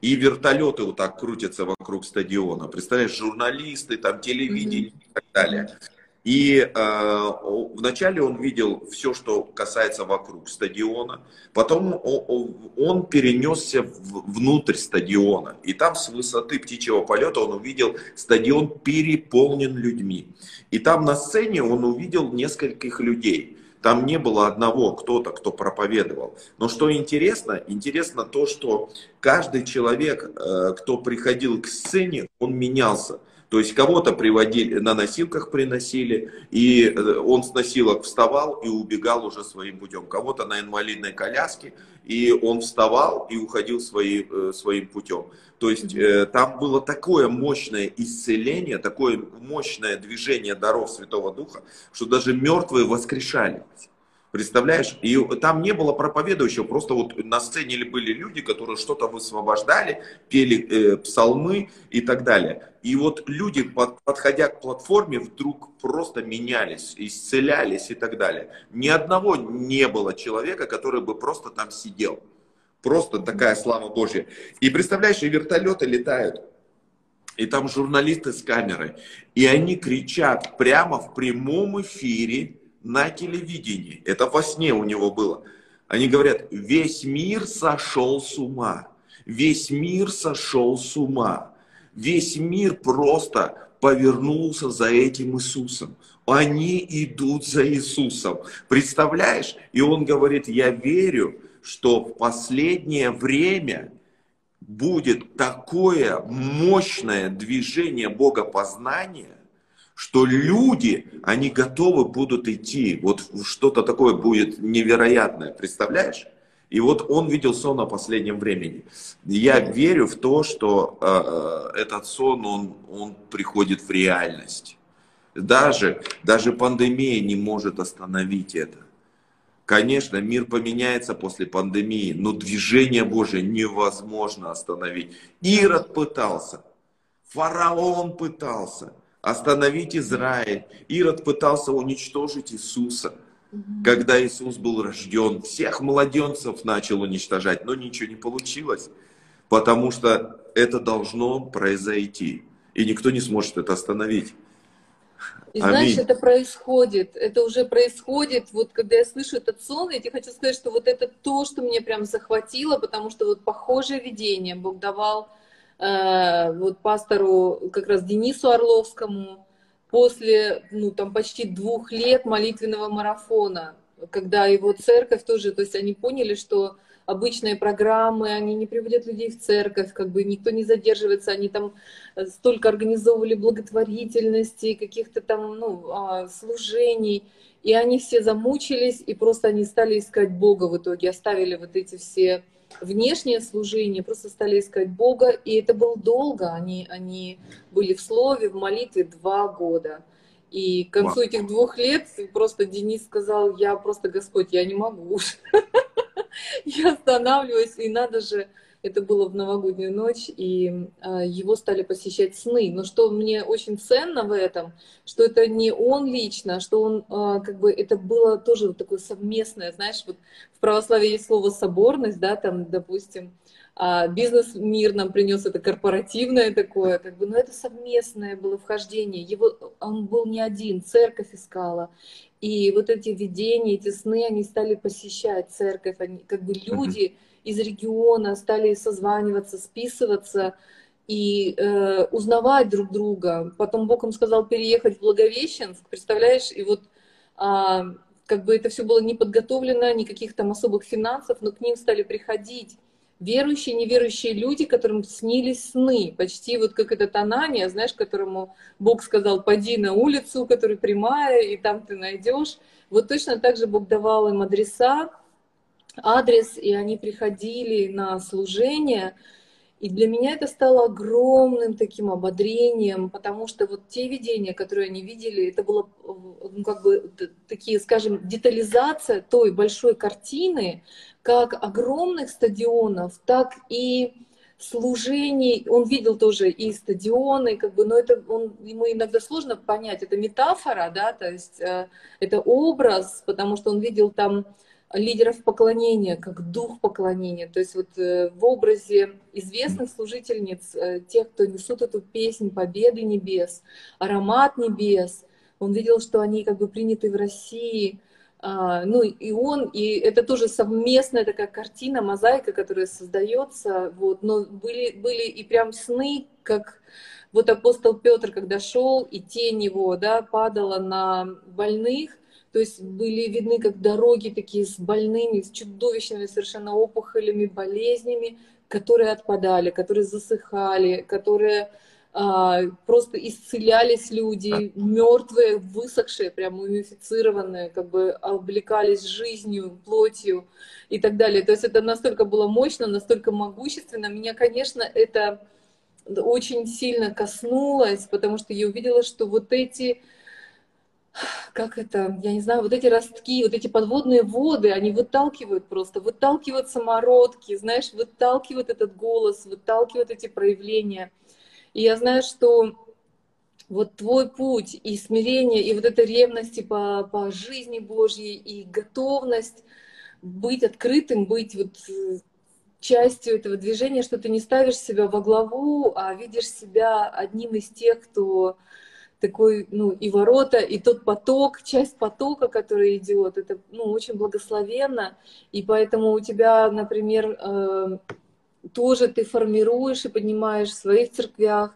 И вертолеты вот так крутятся вокруг стадиона. Представляешь, журналисты, там телевидение mm-hmm. и так далее. И э, вначале он видел все, что касается вокруг стадиона, потом он, перенесся внутрь стадиона, и там с высоты птичьего полета он увидел стадион переполнен людьми. И там на сцене он увидел нескольких людей. Там не было одного кто-то, кто проповедовал. Но что интересно, интересно то, что каждый человек, э, кто приходил к сцене, он менялся. То есть кого-то приводили, на носилках приносили, и э, он с носилок вставал и убегал уже своим путем. Кого-то на инвалидной коляске, и он вставал и уходил свои, э, своим путем. То есть э, там было такое мощное исцеление, такое мощное движение даров Святого Духа, что даже мертвые воскрешались. Представляешь? И там не было проповедующего, просто вот на сцене были люди, которые что-то высвобождали, пели э, псалмы и так далее. И вот люди, под, подходя к платформе, вдруг просто менялись, исцелялись и так далее. Ни одного не было человека, который бы просто там сидел. Просто такая слава Божья. И представляешь, и вертолеты летают. И там журналисты с камерой. И они кричат прямо в прямом эфире на телевидении. Это во сне у него было. Они говорят, весь мир сошел с ума. Весь мир сошел с ума. Весь мир просто повернулся за этим Иисусом. Они идут за Иисусом. Представляешь? И он говорит, я верю, что в последнее время будет такое мощное движение богопознания, что люди, они готовы будут идти. Вот что-то такое будет невероятное, представляешь? И вот он видел сон о последнем времени. Я верю в то, что э, этот сон, он, он приходит в реальность. Даже, даже пандемия не может остановить это. Конечно, мир поменяется после пандемии, но движение Божие невозможно остановить. Ирод пытался, фараон пытался, остановить Израиль. Ирод пытался уничтожить Иисуса, когда Иисус был рожден. Всех младенцев начал уничтожать, но ничего не получилось, потому что это должно произойти. И никто не сможет это остановить. И знаешь, это происходит, это уже происходит. Вот когда я слышу этот сон, я тебе хочу сказать, что вот это то, что мне прям захватило, потому что вот похожее видение Бог давал вот пастору как раз Денису Орловскому после, ну там почти двух лет молитвенного марафона, когда его церковь тоже, то есть они поняли, что обычные программы, они не приводят людей в церковь, как бы никто не задерживается, они там э, столько организовывали благотворительности, каких-то там ну, а, служений, и они все замучились, и просто они стали искать Бога в итоге, оставили вот эти все внешние служения, просто стали искать Бога, и это было долго, они, они были в слове, в молитве два года. И к концу этих двух лет просто Денис сказал, я просто Господь, я не могу <laughs> я останавливаюсь, и надо же, это было в новогоднюю ночь, и э, его стали посещать сны. Но что мне очень ценно в этом, что это не он лично, что он э, как бы это было тоже вот такое совместное, знаешь, вот в православии есть слово соборность, да, там, допустим, а бизнес мир нам принес это корпоративное такое, как бы, но это совместное было вхождение. Его, он был не один, церковь искала. И вот эти видения, эти сны, они стали посещать церковь, они, как бы люди uh-huh. Из региона стали созваниваться, списываться и э, узнавать друг друга. Потом Бог им сказал переехать в Благовещенск, представляешь, и вот а, как бы это все было не подготовлено, никаких там особых финансов, но к ним стали приходить верующие, неверующие люди, которым снились сны, почти вот как этот Анания, знаешь, которому Бог сказал, пойди на улицу, которая прямая, и там ты найдешь. Вот точно так же Бог давал им адреса, адрес, и они приходили на служение, и для меня это стало огромным таким ободрением, потому что вот те видения, которые они видели, это было ну, как бы такие, скажем, детализация той большой картины, как огромных стадионов, так и служений. Он видел тоже и стадионы, как бы, но это он, ему иногда сложно понять. Это метафора, да, то есть э, это образ, потому что он видел там лидеров поклонения, как дух поклонения. То есть вот э, в образе известных служительниц, э, тех, кто несут эту песнь победы небес, аромат небес, он видел, что они как бы приняты в России. А, ну и он, и это тоже совместная такая картина, мозаика, которая создается. Вот, но были, были и прям сны, как вот апостол Петр, когда шел, и тень его да, падала на больных, то есть были видны как дороги такие с больными, с чудовищными совершенно опухолями, болезнями, которые отпадали, которые засыхали, которые а, просто исцелялись люди, мертвые, высохшие, прям мумифицированные, как бы облекались жизнью, плотью и так далее. То есть это настолько было мощно, настолько могущественно. Меня, конечно, это очень сильно коснулось, потому что я увидела, что вот эти как это, я не знаю, вот эти ростки, вот эти подводные воды, они выталкивают просто, выталкивают самородки, знаешь, выталкивают этот голос, выталкивают эти проявления. И я знаю, что вот твой путь и смирение, и вот эта ревность по, по жизни Божьей, и готовность быть открытым, быть вот э, частью этого движения, что ты не ставишь себя во главу, а видишь себя одним из тех, кто такой, ну, и ворота, и тот поток, часть потока, который идет, это, ну, очень благословенно, и поэтому у тебя, например, э, тоже ты формируешь и поднимаешь в своих церквях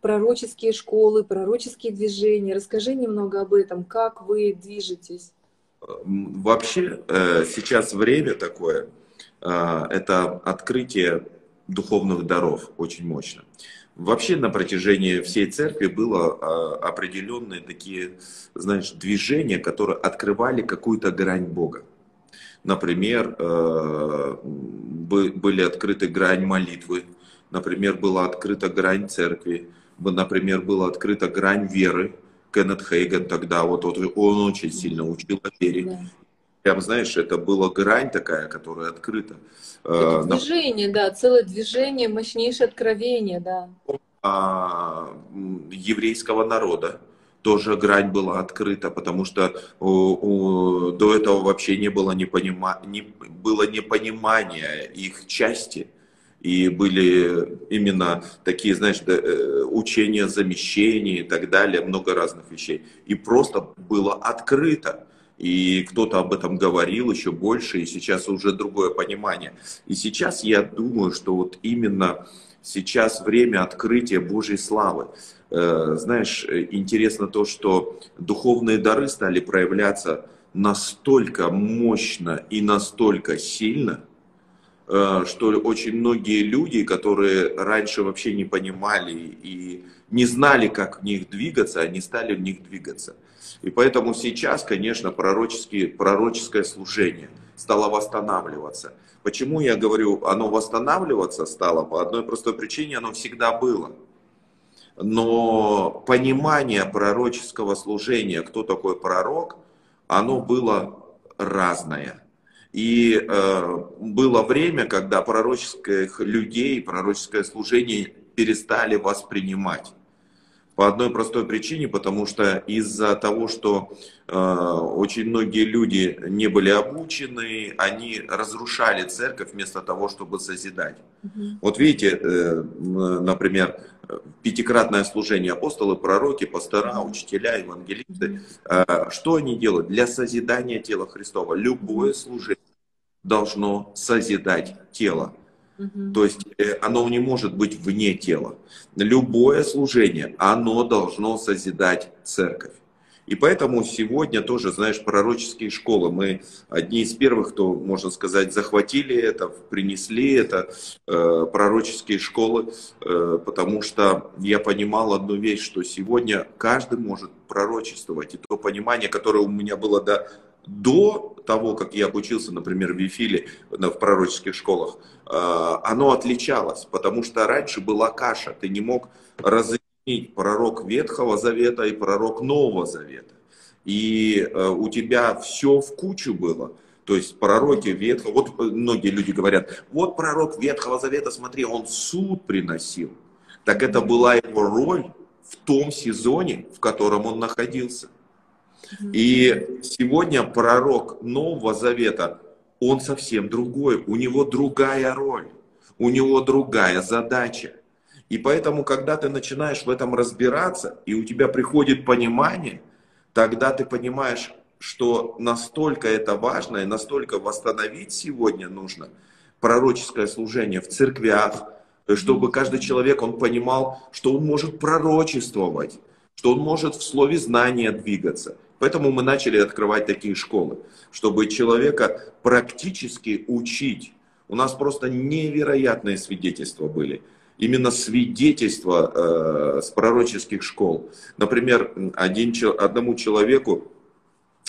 пророческие школы, пророческие движения. Расскажи немного об этом, как вы движетесь. Вообще э, сейчас время такое, э, это открытие духовных даров очень мощно. Вообще на протяжении всей церкви было э, определенные такие, знаешь, движения, которые открывали какую-то грань Бога. Например, были открыты грань молитвы, например, была открыта грань церкви, например, была открыта грань веры. Кеннет Хейген тогда, вот, вот он очень сильно учил о вере. Да. Прям, знаешь, это была грань такая, которая открыта. Это движение, да, целое движение, мощнейшее откровение, да. А, еврейского народа тоже грань была открыта, потому что у, у, до этого вообще не было, непонима, не, было непонимания их части. И были именно такие, знаешь, э, учение замещения и так далее, много разных вещей. И просто было открыто. И кто-то об этом говорил еще больше, и сейчас уже другое понимание. И сейчас я думаю, что вот именно сейчас время открытия Божьей славы. Э, знаешь, интересно то, что духовные дары стали проявляться настолько мощно и настолько сильно, э, что очень многие люди, которые раньше вообще не понимали и не знали, как в них двигаться, они стали в них двигаться. И поэтому сейчас, конечно, пророческое служение стало восстанавливаться. Почему я говорю, оно восстанавливаться стало? По одной простой причине, оно всегда было. Но понимание пророческого служения, кто такой пророк, оно было разное. И э, было время, когда пророческих людей, пророческое служение перестали воспринимать. По одной простой причине, потому что из-за того, что э, очень многие люди не были обучены, они разрушали церковь вместо того, чтобы созидать. Угу. Вот видите, э, например, пятикратное служение апостолы, пророки, пастора, учителя, евангелисты, э, что они делают? Для созидания тела Христова. Любое служение должно созидать тело. То есть э, оно не может быть вне тела. Любое служение, оно должно созидать церковь. И поэтому сегодня тоже, знаешь, пророческие школы, мы одни из первых, кто, можно сказать, захватили это, принесли это, э, пророческие школы, э, потому что я понимал одну вещь, что сегодня каждый может пророчествовать. И то понимание, которое у меня было до до того, как я обучился, например, в Вифиле, в пророческих школах, оно отличалось, потому что раньше была каша, ты не мог разъяснить пророк Ветхого Завета и пророк Нового Завета. И э, у тебя все в кучу было. То есть пророки Ветхого, вот многие люди говорят, вот пророк Ветхого Завета, смотри, он суд приносил. Так это была его роль в том сезоне, в котором он находился. И сегодня пророк Нового Завета, он совсем другой, у него другая роль, у него другая задача. И поэтому, когда ты начинаешь в этом разбираться, и у тебя приходит понимание, тогда ты понимаешь, что настолько это важно, и настолько восстановить сегодня нужно пророческое служение в церквях, чтобы каждый человек, он понимал, что он может пророчествовать, что он может в слове знания двигаться. Поэтому мы начали открывать такие школы, чтобы человека практически учить. У нас просто невероятные свидетельства были. Именно свидетельства э, с пророческих школ. Например, один, одному человеку,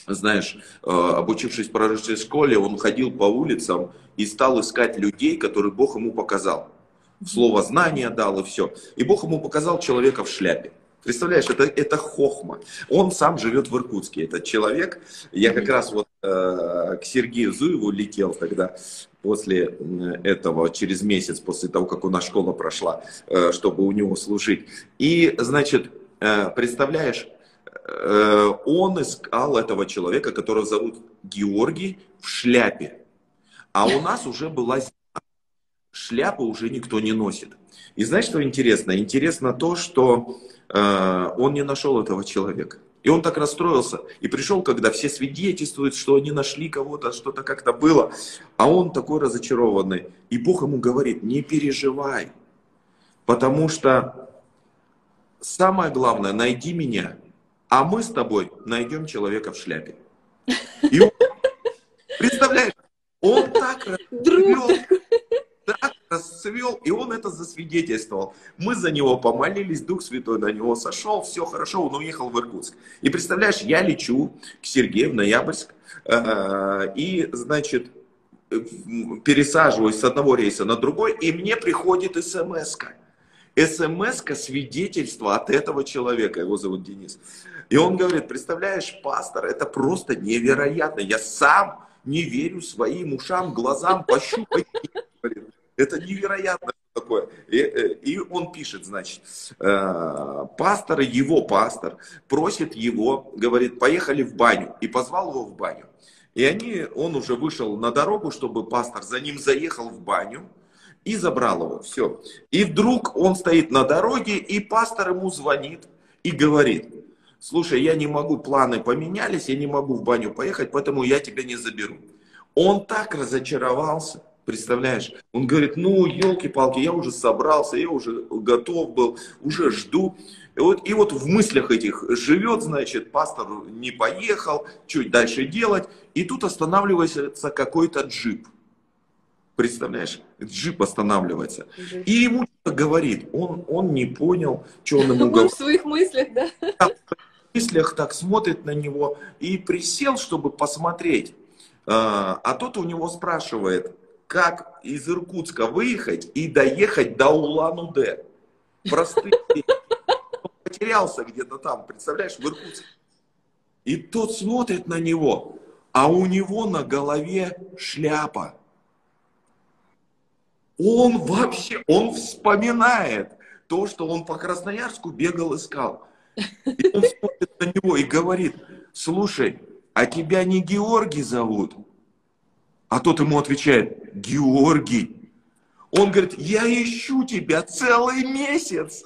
знаешь, э, обучившись в пророческой школе, он ходил по улицам и стал искать людей, которые Бог ему показал. Слово знания дал и все. И Бог ему показал человека в шляпе. Представляешь, это, это хохма. Он сам живет в Иркутске, этот человек. Я как раз вот э, к Сергею Зуеву летел тогда после этого, через месяц после того, как у нас школа прошла, э, чтобы у него служить. И, значит, э, представляешь, э, он искал этого человека, которого зовут Георгий, в шляпе. А у нас уже была зима. Шляпы уже никто не носит. И знаешь, что интересно? Интересно то, что Э, он не нашел этого человека. И он так расстроился. И пришел, когда все свидетельствуют, что они нашли кого-то, что-то как-то было. А он такой разочарованный. И Бог ему говорит, не переживай. Потому что самое главное, найди меня, а мы с тобой найдем человека в шляпе. И он, представляешь, он так Друг так расцвел, и он это засвидетельствовал. Мы за него помолились, Дух Святой на него сошел, все хорошо, он уехал в Иркутск. И представляешь, я лечу к Сергею в Ноябрьск, э, и, значит, пересаживаюсь с одного рейса на другой, и мне приходит смс -ка. смс свидетельство от этого человека, его зовут Денис. И он говорит, представляешь, пастор, это просто невероятно. Я сам не верю своим ушам, глазам, пощупать. Это невероятно такое. И, э, и он пишет, значит, э, пастор, его пастор, просит его, говорит, поехали в баню. И позвал его в баню. И они, он уже вышел на дорогу, чтобы пастор за ним заехал в баню. и забрал его, все. И вдруг он стоит на дороге, и пастор ему звонит и говорит, слушай, я не могу, планы поменялись, я не могу в баню поехать, поэтому я тебя не заберу. Он так разочаровался, представляешь? Он говорит, ну, елки-палки, я уже собрался, я уже готов был, уже жду. И вот, и вот в мыслях этих живет, значит, пастор не поехал, чуть дальше делать. И тут останавливается какой-то джип. Представляешь, джип останавливается. И ему говорит, он, он не понял, что он ему <laughs> говорит. в своих мыслях, да? В мыслях так смотрит на него и присел, чтобы посмотреть. А, а тот у него спрашивает, как из Иркутска выехать и доехать до Улан-Удэ. Простые <laughs> потерялся где-то там, представляешь, в Иркутске. И тот смотрит на него, а у него на голове шляпа. Он вообще, он вспоминает то, что он по Красноярску бегал, искал. И он смотрит на него и говорит, слушай, а тебя не Георгий зовут? А тот ему отвечает, Георгий. Он говорит, я ищу тебя целый месяц.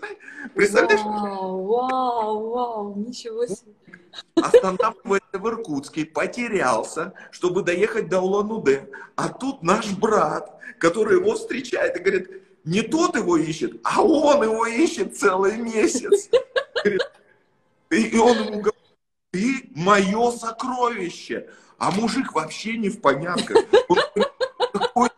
Представляешь? Вау, вау, вау, ничего себе. Останавливается в Иркутске, потерялся, чтобы доехать до Улан-Удэ. А тут наш брат, который его встречает и говорит, не тот его ищет, а он его ищет целый месяц. И он ему говорит, ты мое сокровище. А мужик вообще не в понятках. Он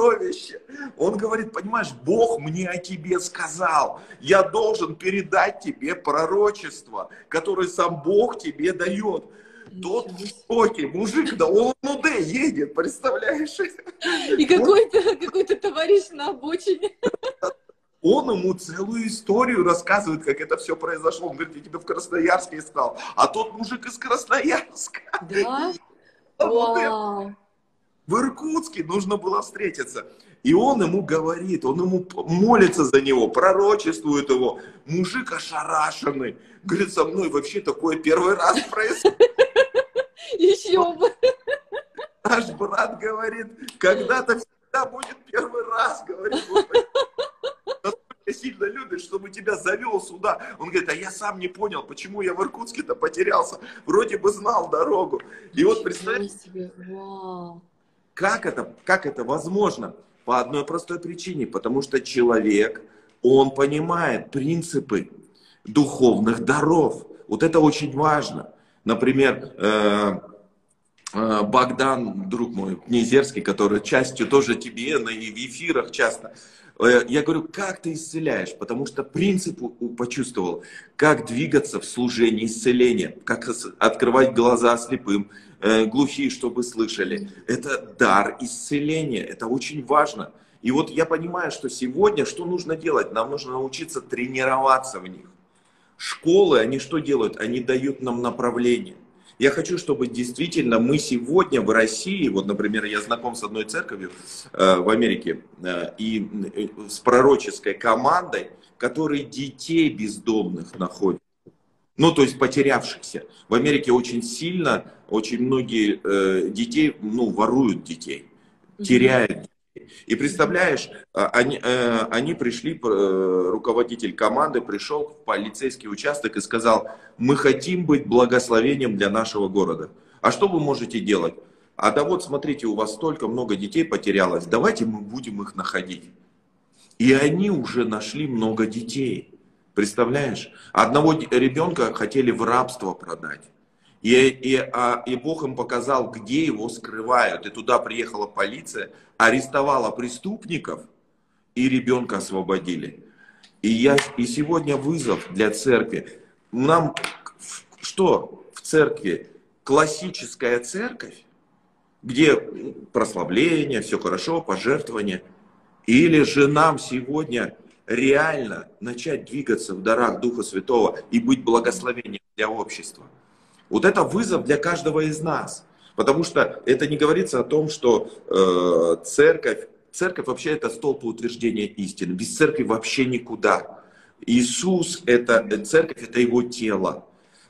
сокровище. Он говорит, понимаешь, Бог мне о тебе сказал. Я должен передать тебе пророчество, которое сам Бог тебе дает. Тот в мужик, да он ну да едет, представляешь? И какой-то какой товарищ на обочине. Он ему целую историю рассказывает, как это все произошло. Он говорит, я тебя в Красноярске искал. А тот мужик из Красноярска. Да? Вау в Иркутске нужно было встретиться. И он ему говорит, он ему молится за него, пророчествует его. Мужик ошарашенный. Говорит, со мной вообще такое первый раз происходит. Еще бы. Наш брат говорит, когда-то всегда будет первый раз, говорит. Сильно любишь, чтобы тебя завел сюда. Он говорит, а я сам не понял, почему я в Иркутске-то потерялся. Вроде бы знал дорогу. И вот представь. Как это, как это возможно? По одной простой причине, потому что человек, он понимает принципы духовных даров. Вот это очень важно. Например, э, э, Богдан, друг мой, Незерский, который частью тоже тебе в эфирах часто. Э, я говорю, как ты исцеляешь? Потому что принцип почувствовал, как двигаться в служении исцеления, как открывать глаза слепым, Э, глухие, чтобы слышали. Это дар исцеления, это очень важно. И вот я понимаю, что сегодня что нужно делать? Нам нужно научиться тренироваться в них. Школы, они что делают? Они дают нам направление. Я хочу, чтобы действительно мы сегодня в России, вот, например, я знаком с одной церковью э, в Америке э, и э, с пророческой командой, которые детей бездомных находят. Ну, то есть потерявшихся. В Америке очень сильно, очень многие э, детей, ну, воруют детей, теряют. И представляешь, а, они, э, они пришли, э, руководитель команды пришел в полицейский участок и сказал, мы хотим быть благословением для нашего города. А что вы можете делать? А да вот, смотрите, у вас столько много детей потерялось, давайте мы будем их находить. И они уже нашли много детей. Представляешь? Одного ребенка хотели в рабство продать. И, и, а, и Бог им показал, где его скрывают. И туда приехала полиция, арестовала преступников, и ребенка освободили. И, я, и сегодня вызов для церкви. Нам что в церкви? Классическая церковь, где прославление, все хорошо, пожертвования. Или же нам сегодня реально начать двигаться в дарах Духа Святого и быть благословением для общества. Вот это вызов для каждого из нас. Потому что это не говорится о том, что э, церковь, церковь вообще это столб утверждения истины. Без церкви вообще никуда. Иисус, это, церковь это его тело.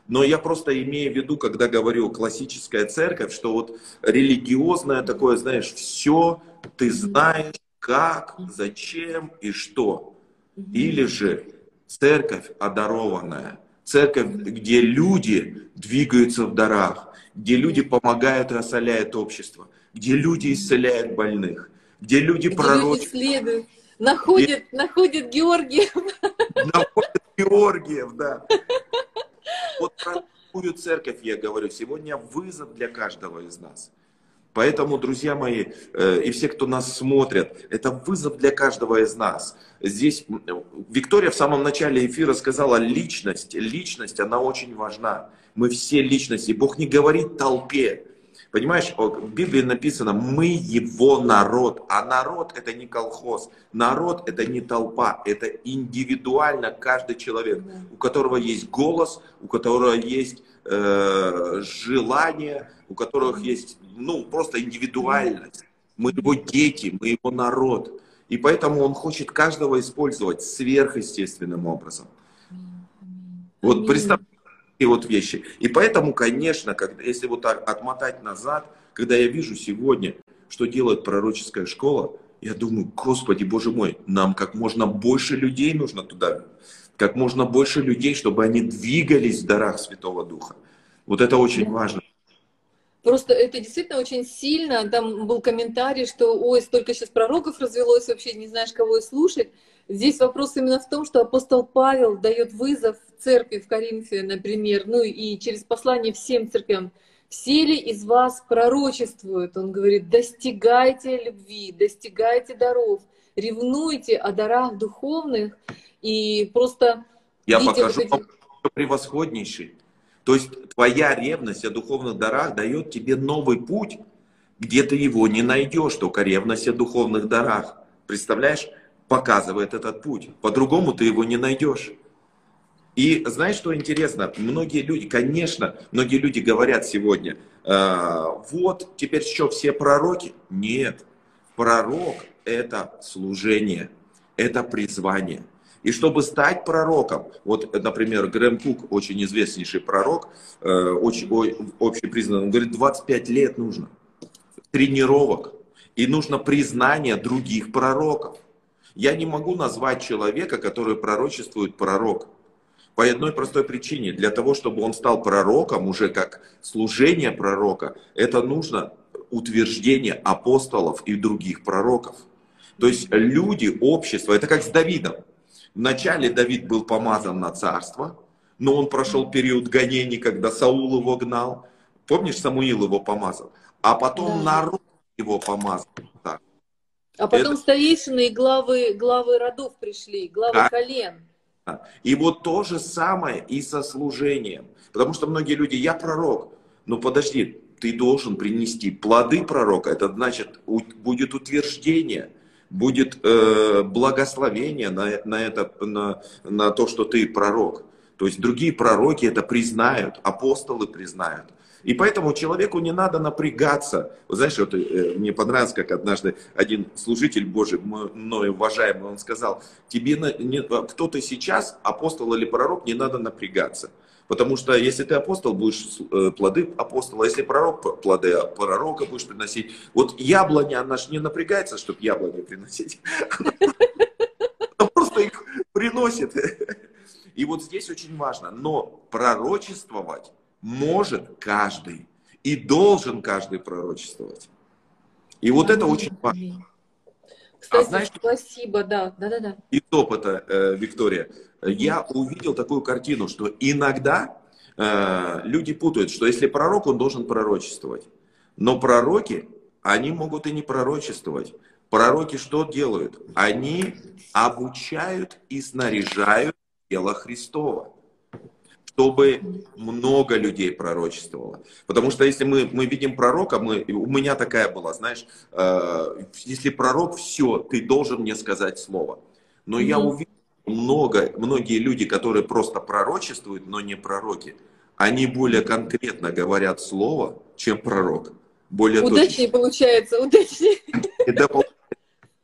Но я просто имею в виду, когда говорю классическая церковь, что вот религиозное такое, знаешь, все ты знаешь, как, зачем и что. Или же церковь одарованная, церковь, где люди двигаются в дарах, где люди помогают и осоляют общество, где люди исцеляют больных, где люди где пророчат. Люди находят, где... находят Георгиев. Находят Георгиев, да. Вот про такую церковь я говорю. Сегодня вызов для каждого из нас. Поэтому, друзья мои, э, и все, кто нас смотрят, это вызов для каждого из нас. Здесь Виктория в самом начале эфира сказала, личность, личность, она очень важна. Мы все личности. Бог не говорит толпе. Понимаешь, в Библии написано, мы его народ, а народ это не колхоз, народ это не толпа, это индивидуально каждый человек, у которого есть голос, у которого есть э, желание, у которых есть, ну, просто индивидуальность. Мы его дети, мы его народ. И поэтому он хочет каждого использовать сверхъестественным образом. Вот представь и вот вещи. И поэтому, конечно, когда, если вот отмотать назад, когда я вижу сегодня, что делает пророческая школа, я думаю, Господи, Боже мой, нам как можно больше людей нужно туда, как можно больше людей, чтобы они двигались в дарах Святого Духа. Вот это очень да. важно. Просто это действительно очень сильно. Там был комментарий, что ой, столько сейчас пророков развелось, вообще не знаешь, кого и слушать. Здесь вопрос именно в том, что апостол Павел дает вызов церкви в Коринфе, например, ну и через послание всем церквям. Все ли из вас пророчествуют? Он говорит, достигайте любви, достигайте даров, ревнуйте о дарах духовных и просто... Я покажу вот эти... превосходнейший. То есть твоя ревность о духовных дарах дает тебе новый путь, где ты его не найдешь, только ревность о духовных дарах. Представляешь? Показывает этот путь. По-другому ты его не найдешь. И знаешь, что интересно? Многие люди, конечно, многие люди говорят сегодня, э, вот теперь что, все пророки? Нет. Пророк – это служение, это призвание. И чтобы стать пророком, вот, например, Грэм Кук, очень известнейший пророк, э, очень общепризнанный, он говорит, 25 лет нужно тренировок, и нужно признание других пророков. Я не могу назвать человека, который пророчествует пророк. По одной простой причине. Для того, чтобы он стал пророком, уже как служение пророка, это нужно утверждение апостолов и других пророков. То есть люди, общество, это как с Давидом. Вначале Давид был помазан на царство, но он прошел период гонений, когда Саул его гнал. Помнишь, Самуил его помазал? А потом да. народ его помазал. Так. А потом Это... старейшины и главы, главы родов пришли, главы да. колен. И вот то же самое и со служением. Потому что многие люди, я пророк. Ну подожди, ты должен принести плоды пророка. Это значит, будет утверждение будет э, благословение на, на, это, на, на то, что ты пророк. То есть другие пророки это признают, апостолы признают. И поэтому человеку не надо напрягаться. Вы знаешь, вот, э, мне понравилось, как однажды один служитель Божий, мной уважаемый, он сказал, тебе на, не, кто ты сейчас, апостол или пророк, не надо напрягаться. Потому что если ты апостол, будешь э, плоды апостола, если пророк, плоды пророка будешь приносить. Вот яблоня, она же не напрягается, чтобы яблони приносить. Она просто их приносит. И вот здесь очень важно. Но пророчествовать может каждый. И должен каждый пророчествовать. И вот это очень важно. Кстати, а знаешь, спасибо, да, да, да, да. Из опыта, э, Виктория, я увидел такую картину, что иногда э, люди путают, что если пророк, он должен пророчествовать. Но пророки, они могут и не пророчествовать. Пророки что делают? Они обучают и снаряжают тело Христова чтобы много людей пророчествовало. Потому что если мы, мы видим пророка, мы, у меня такая была, знаешь, э, если пророк, все, ты должен мне сказать слово. Но mm-hmm. я увидел много, многие люди, которые просто пророчествуют, но не пророки, они более конкретно говорят слово, чем пророк. Более удачнее точно. получается, удачнее. Это,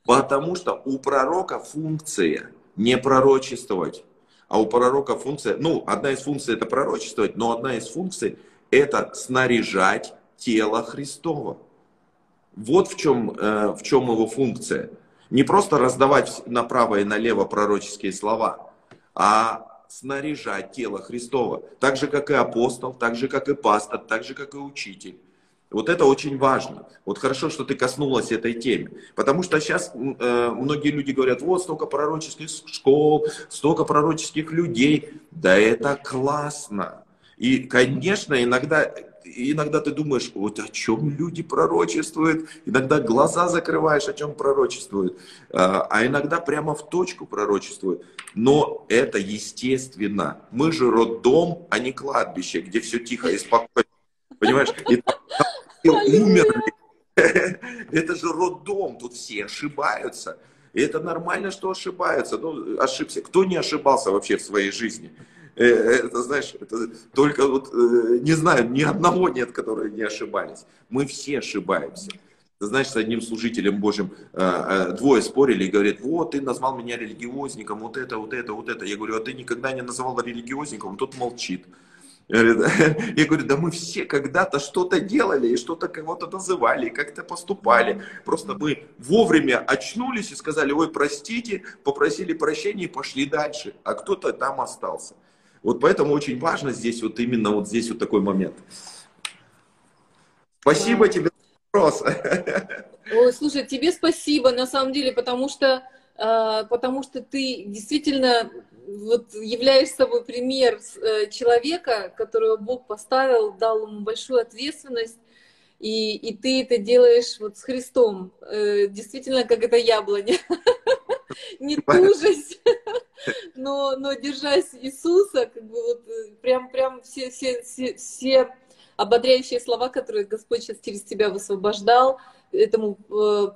потому что у пророка функция не пророчествовать а у пророка функция, ну, одна из функций это пророчествовать, но одна из функций это снаряжать тело Христова. Вот в чем, э, в чем его функция. Не просто раздавать направо и налево пророческие слова, а снаряжать тело Христова. Так же, как и апостол, так же, как и пастор, так же, как и учитель. Вот это очень важно. Вот хорошо, что ты коснулась этой темы. Потому что сейчас э, многие люди говорят, вот столько пророческих школ, столько пророческих людей. Да это классно. И, конечно, иногда, иногда ты думаешь, вот о чем люди пророчествуют. Иногда глаза закрываешь, о чем пророчествуют. А, а иногда прямо в точку пророчествуют. Но это естественно. Мы же роддом, а не кладбище, где все тихо и спокойно. Понимаешь? И <laughs> умерли. <laughs> Это же роддом, тут все ошибаются. И это нормально, что ошибаются. Ну, ошибся. Кто не ошибался вообще в своей жизни? Э, это, знаешь, это только вот, э, не знаю, ни одного нет, которые не ошибались. Мы все ошибаемся. Знаешь, с одним служителем Божьим э, двое спорили и говорят, вот, ты назвал меня религиозником, вот это, вот это, вот это. Я говорю, а ты никогда не называл религиозником? Тот молчит. <laughs> Я говорю, да мы все когда-то что-то делали, и что-то кого-то называли, и как-то поступали. Просто мы вовремя очнулись и сказали, ой, простите, попросили прощения и пошли дальше. А кто-то там остался. Вот поэтому очень важно здесь вот именно вот здесь вот такой момент. Спасибо тебе за вопрос. Ой, слушай, тебе спасибо на самом деле, потому что, э, потому что ты действительно вот являешь собой пример э, человека, которого Бог поставил, дал ему большую ответственность, и, и ты это делаешь вот с Христом, э, действительно, как это яблоня. <laughs> Не тужась, <laughs> но, но держась Иисуса, как бы вот э, прям, прям все, все, все, все ободряющие слова, которые Господь сейчас через тебя высвобождал, этому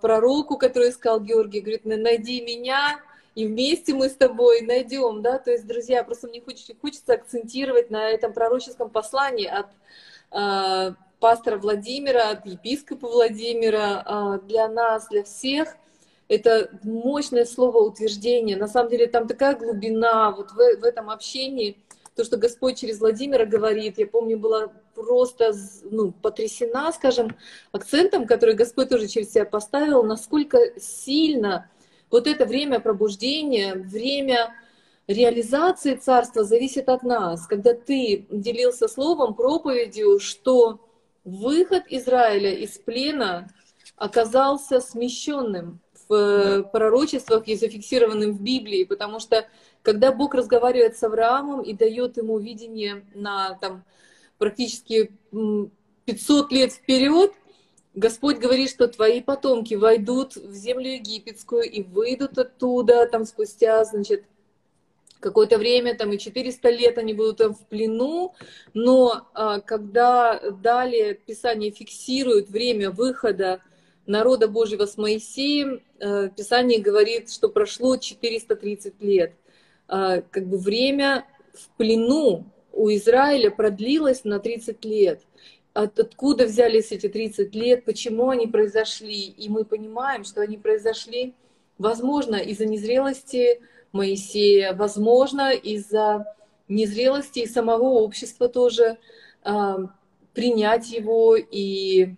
пророку, который искал Георгий, говорит, найди меня, и вместе мы с тобой найдем, да, то есть, друзья, просто мне хочется, хочется акцентировать на этом пророческом послании от э, пастора Владимира, от епископа Владимира, э, для нас, для всех, это мощное слово утверждения. На самом деле там такая глубина вот в, в этом общении, то, что Господь через Владимира говорит, я помню, была просто ну, потрясена, скажем, акцентом, который Господь тоже через себя поставил, насколько сильно вот это время пробуждения, время реализации царства зависит от нас. Когда ты делился словом, проповедью, что выход Израиля из плена оказался смещенным в э, пророчествах и зафиксированным в Библии, потому что когда Бог разговаривает с Авраамом и дает ему видение на там, практически 500 лет вперед, Господь говорит, что твои потомки войдут в землю египетскую и выйдут оттуда, там спустя, значит, какое-то время, там и 400 лет они будут там в плену, но а, когда далее Писание фиксирует время выхода народа Божьего с Моисеем, а, Писание говорит, что прошло 430 лет. А, как бы время в плену у Израиля продлилось на 30 лет откуда взялись эти 30 лет, почему они произошли. И мы понимаем, что они произошли, возможно, из-за незрелости Моисея, возможно, из-за незрелости и самого общества тоже э, принять его и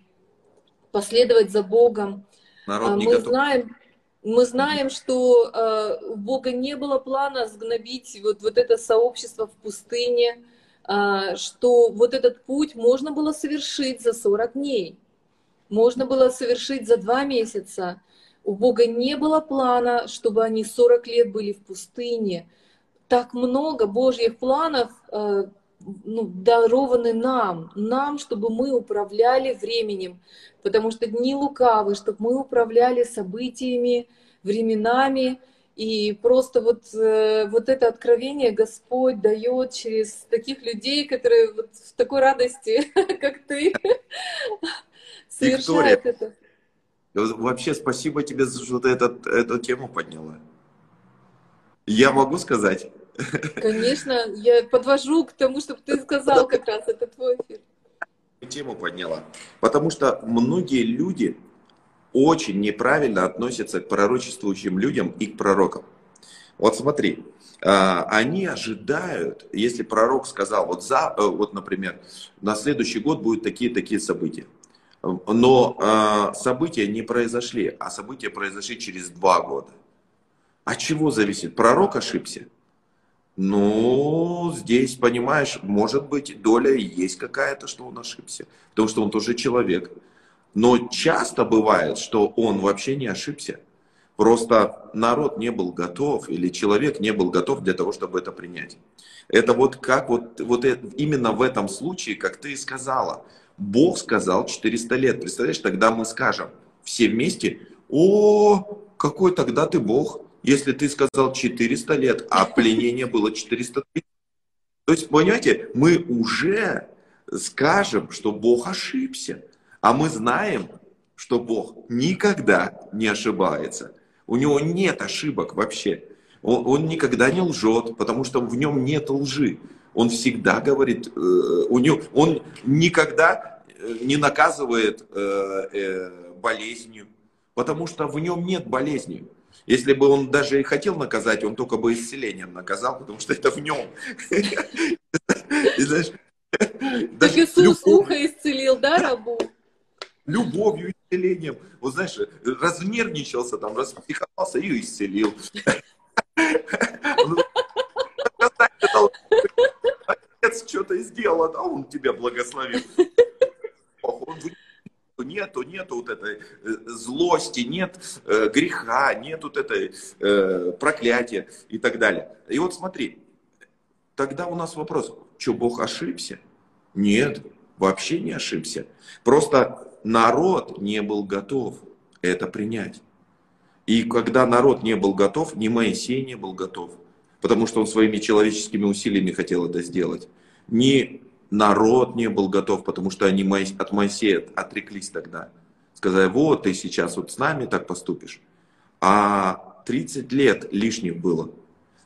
последовать за Богом. Народ мы готов. знаем, мы знаем, что э, у Бога не было плана сгнобить вот, вот это сообщество в пустыне, а, что вот этот путь можно было совершить за 40 дней, можно было совершить за два месяца. У Бога не было плана, чтобы они 40 лет были в пустыне. Так много Божьих планов а, ну, дарованы нам, нам, чтобы мы управляли временем, потому что дни лукавы, чтобы мы управляли событиями, временами, и просто вот, э, вот это откровение Господь дает через таких людей, которые вот в такой радости, <laughs> как ты, <laughs> совершают это. Вообще спасибо тебе за что ты этот, эту тему подняла. Я могу сказать? <laughs> Конечно, я подвожу к тому, чтобы ты сказал как раз, это твой эфир. Тему подняла. Потому что многие люди, очень неправильно относятся к пророчествующим людям и к пророкам. Вот смотри, а, они ожидают, если пророк сказал, вот, за, э, вот например, на следующий год будут такие-такие события. Но э, события не произошли, а события произошли через два года. От чего зависит? Пророк ошибся? Ну, здесь, понимаешь, может быть, доля есть какая-то, что он ошибся, потому что он тоже человек. Но часто бывает, что он вообще не ошибся. Просто народ не был готов, или человек не был готов для того, чтобы это принять. Это вот как вот, вот это, именно в этом случае, как ты и сказала, Бог сказал 400 лет. Представляешь, тогда мы скажем все вместе, о, какой тогда ты Бог, если ты сказал 400 лет, а пленение было 400 лет. То есть, понимаете, мы уже скажем, что Бог ошибся. А мы знаем, что Бог никогда не ошибается. У него нет ошибок вообще. Он, он никогда не лжет, потому что в нем нет лжи. Он всегда говорит, э, у него, он никогда э, не наказывает э, э, болезнью, потому что в нем нет болезни. Если бы он даже и хотел наказать, он только бы исцелением наказал, потому что это в нем. <laughs> Так Иисус ухо исцелил, да, рабу? Любовью, исцелением. Вот знаешь, разнервничался там, распихался и исцелил. Отец что-то сделал, а он тебя благословил. Нету, нету вот этой э, злости, нет э, греха, нет вот этой э, проклятия и так далее. И вот смотри, тогда у нас вопрос, что Бог ошибся? Нет, вообще не ошибся. Просто народ не был готов это принять. И когда народ не был готов, ни Моисей не был готов, потому что он своими человеческими усилиями хотел это сделать. Ни народ не был готов, потому что они от Моисея отреклись тогда. Сказали, вот ты сейчас вот с нами так поступишь. А 30 лет лишних было.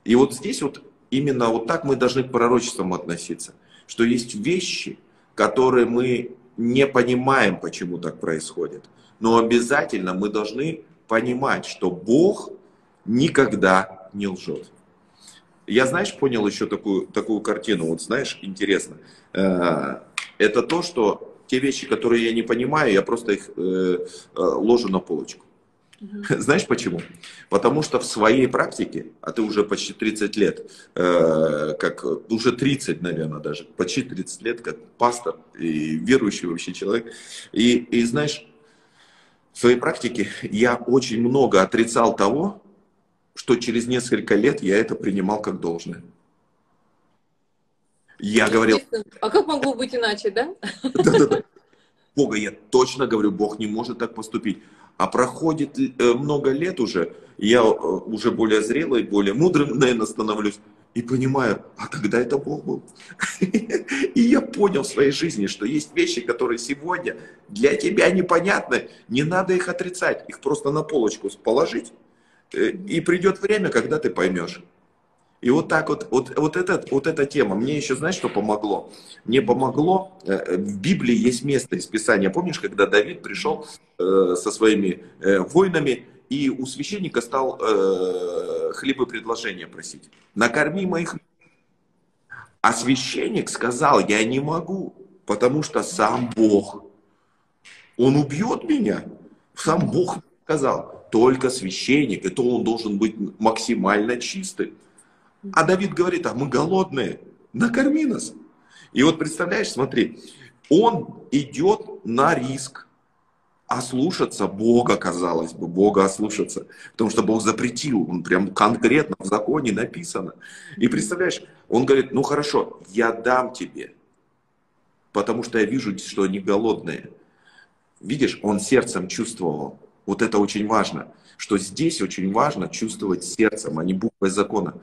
И вот здесь вот именно вот так мы должны к пророчествам относиться. Что есть вещи, которые мы не понимаем, почему так происходит. Но обязательно мы должны понимать, что Бог никогда не лжет. Я, знаешь, понял еще такую, такую картину, вот знаешь, интересно. Э, это то, что те вещи, которые я не понимаю, я просто их э, э, ложу на полочку. Угу. Знаешь почему? Потому что в своей практике, а ты уже почти 30 лет, как уже 30, наверное, даже, почти 30 лет, как пастор и верующий вообще человек. И, и знаешь, в своей практике я очень много отрицал того, что через несколько лет я это принимал как должное. Я говорил... А как могло быть иначе, да? Да-да-да. Бога, я точно говорю, Бог не может так поступить. А проходит э, много лет уже, я э, уже более зрелый, более мудрым, наверное, становлюсь и понимаю, а тогда это Бог был. <laughs> И я понял в своей жизни, что есть вещи, которые сегодня для тебя непонятны, не надо их отрицать, их просто на полочку положить, э, и придет время, когда ты поймешь. И вот так вот, вот, вот, этот, вот эта тема, мне еще, знаешь, что помогло? Мне помогло, э, в Библии есть место из Писания, помнишь, когда Давид пришел э, со своими воинами, и у священника стал э, хлебопредложение просить. Накорми моих. А священник сказал, я не могу, потому что сам Бог. Он убьет меня. Сам Бог сказал, только священник, и то он должен быть максимально чистым. А Давид говорит, а мы голодные, накорми нас. И вот представляешь, смотри, он идет на риск ослушаться Бога, казалось бы, Бога ослушаться. Потому что Бог запретил, он прям конкретно в законе написано. И представляешь, он говорит, ну хорошо, я дам тебе, потому что я вижу, что они голодные. Видишь, он сердцем чувствовал. Вот это очень важно, что здесь очень важно чувствовать сердцем, а не буквой закона.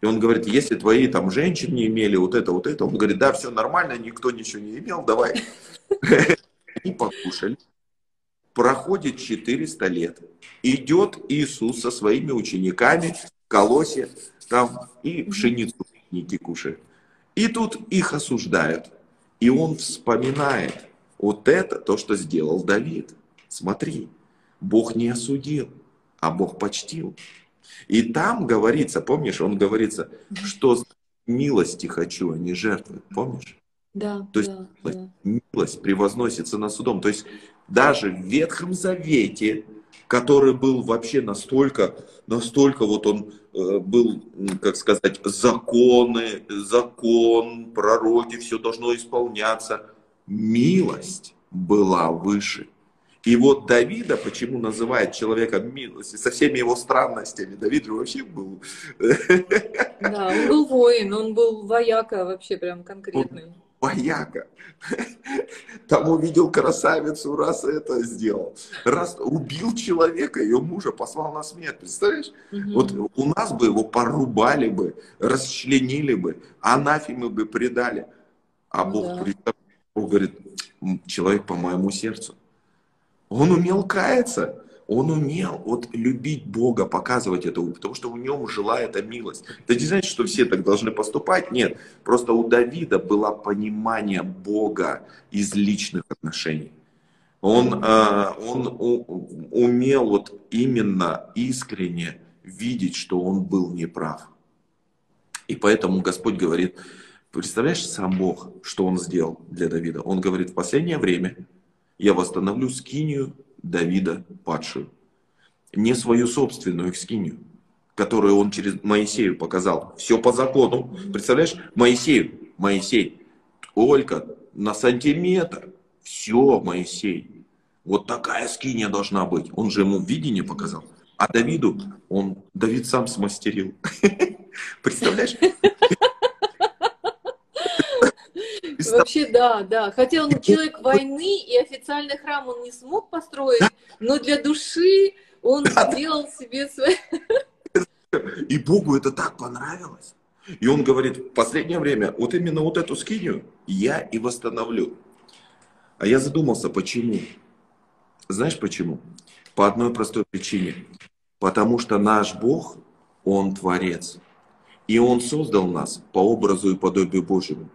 И он говорит, если твои там женщины имели вот это, вот это, он говорит, да, все нормально, никто ничего не имел, давай. <laughs> Они покушали, проходит 400 лет. Идет Иисус со своими учениками в колосе там и пшеницу пикники кушает. И тут их осуждают. И он вспоминает вот это, то, что сделал Давид. Смотри, Бог не осудил, а Бог почтил. И там говорится, помнишь, он говорится, что милости хочу, а не жертвы. Помнишь? Да, То есть да, милость, да. милость превозносится над судом. То есть даже в Ветхом Завете, который был вообще настолько, настолько вот он э, был, как сказать, законы, закон, пророки, все должно исполняться. Милость была выше. И вот Давида, почему называют человека милости, со всеми его странностями, Давид же вообще был... Да, он был воин, он был вояка вообще прям конкретный. Вояка. Там увидел красавицу, раз это сделал. Раз убил человека, ее мужа послал на смерть. Представляешь? Угу. Вот у нас бы его порубали бы, расчленили бы, анафимы бы предали. А Бог, да. Бог говорит, человек по моему сердцу. Он умел каяться, он умел вот любить Бога, показывать это, потому что в нем жила эта милость. Это не значит, что все так должны поступать, нет. Просто у Давида было понимание Бога из личных отношений. Он, э, он умел вот именно искренне видеть, что он был неправ. И поэтому Господь говорит, представляешь, сам Бог, что он сделал для Давида? Он говорит, в последнее время я восстановлю скинию Давида падшую. Не свою собственную скинию, которую он через Моисею показал. Все по закону. Представляешь, Моисею, Моисей, только на сантиметр. Все, Моисей. Вот такая скиния должна быть. Он же ему видение показал. А Давиду, он, Давид сам смастерил. <laughs> Представляешь? Вообще, да, да. Хотя он человек войны, и официальный храм он не смог построить, но для души он сделал себе свой... И Богу это так понравилось. И он говорит, в последнее время вот именно вот эту скинию я и восстановлю. А я задумался, почему? Знаешь почему? По одной простой причине. Потому что наш Бог, Он Творец. И Он создал нас по образу и подобию Божьему.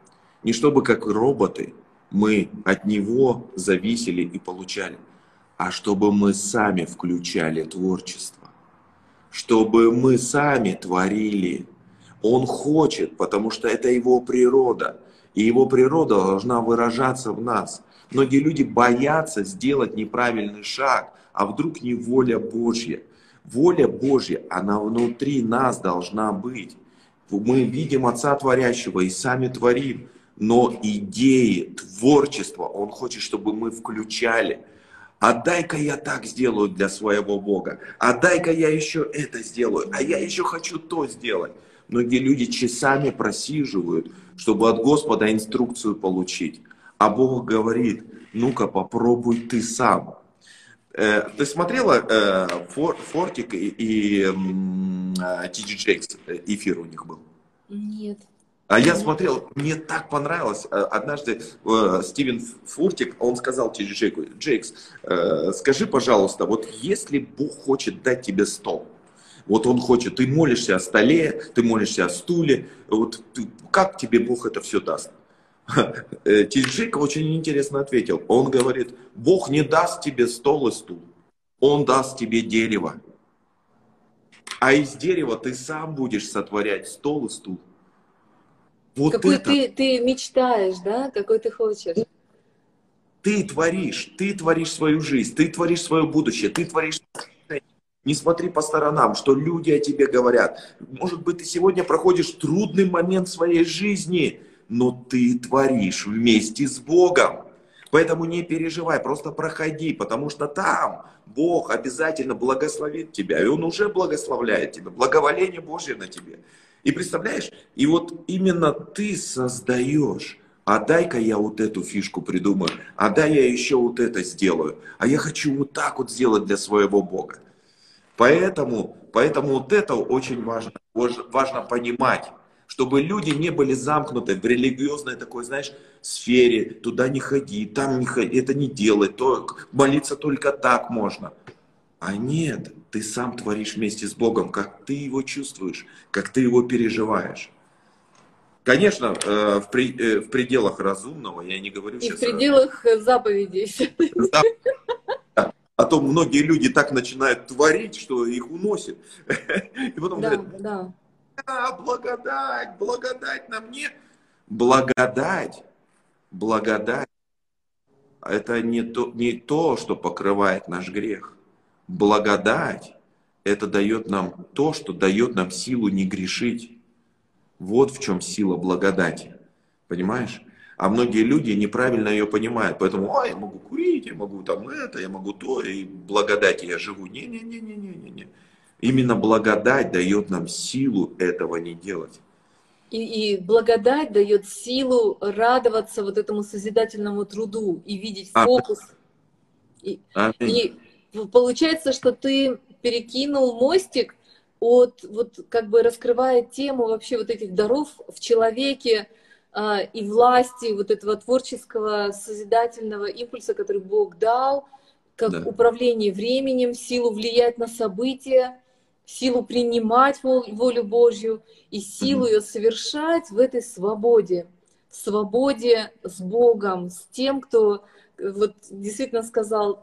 Не чтобы как роботы мы от него зависели и получали, а чтобы мы сами включали творчество, чтобы мы сами творили. Он хочет, потому что это его природа, и его природа должна выражаться в нас. Многие люди боятся сделать неправильный шаг, а вдруг не воля Божья. Воля Божья, она внутри нас должна быть. Мы видим Отца Творящего и сами творим но идеи, творчество, он хочет, чтобы мы включали. А дай-ка я так сделаю для своего Бога. А дай-ка я еще это сделаю. А я еще хочу то сделать. Многие люди часами просиживают, чтобы от Господа инструкцию получить. А Бог говорит, ну-ка попробуй ты сам. Э, ты смотрела э, Фортик и Ти Джейкс? Эфир у них был? Нет. А я смотрел, мне так понравилось. Э, однажды э, Стивен Фуртик, он сказал Ти Джейку, Джейкс, э, скажи, пожалуйста, вот если Бог хочет дать тебе стол, вот он хочет, ты молишься о столе, ты молишься о стуле, вот ты, как тебе Бог это все даст? <laughs> Ти Джейк очень интересно ответил. Он говорит, Бог не даст тебе стол и стул, Он даст тебе дерево. А из дерева ты сам будешь сотворять стол и стул. Вот Какой это... ты, ты мечтаешь, да? Какой ты хочешь. Ты творишь, ты творишь свою жизнь, ты творишь свое будущее, ты творишь... Не смотри по сторонам, что люди о тебе говорят. Может быть, ты сегодня проходишь трудный момент своей жизни, но ты творишь вместе с Богом. Поэтому не переживай, просто проходи, потому что там Бог обязательно благословит тебя, и Он уже благословляет тебя, благоволение Божье на тебе. И представляешь, и вот именно ты создаешь, а дай-ка я вот эту фишку придумаю, а дай я еще вот это сделаю, а я хочу вот так вот сделать для своего Бога. Поэтому, поэтому вот это очень важно, важно понимать, чтобы люди не были замкнуты в религиозной такой, знаешь, сфере, туда не ходи, там не ходи, это не делай, то молиться только так можно. А нет, ты сам творишь вместе с Богом, как ты его чувствуешь, как ты его переживаешь. Конечно, э, в, при, э, в пределах разумного, я не говорю И сейчас... в пределах заповедей. А то многие люди так начинают творить, что их уносит. И потом да, говорят, да. а, благодать, благодать на мне. Благодать благодать – это не то, не то, что покрывает наш грех. Благодать – это дает нам то, что дает нам силу не грешить. Вот в чем сила благодати. Понимаешь? А многие люди неправильно ее понимают. Поэтому, а, я могу курить, я могу там это, я могу то, и благодати я живу. Не-не-не-не-не-не. Именно благодать дает нам силу этого не делать. И, и благодать дает силу радоваться вот этому созидательному труду и видеть фокус. И, и получается, что ты перекинул мостик от, вот как бы раскрывая тему вообще вот этих даров в человеке, а, и власти вот этого творческого созидательного импульса, который Бог дал, как да. управление временем, силу влиять на события, силу принимать волю Божью и силу ее совершать в этой свободе, в свободе с Богом, с тем, кто вот действительно сказал,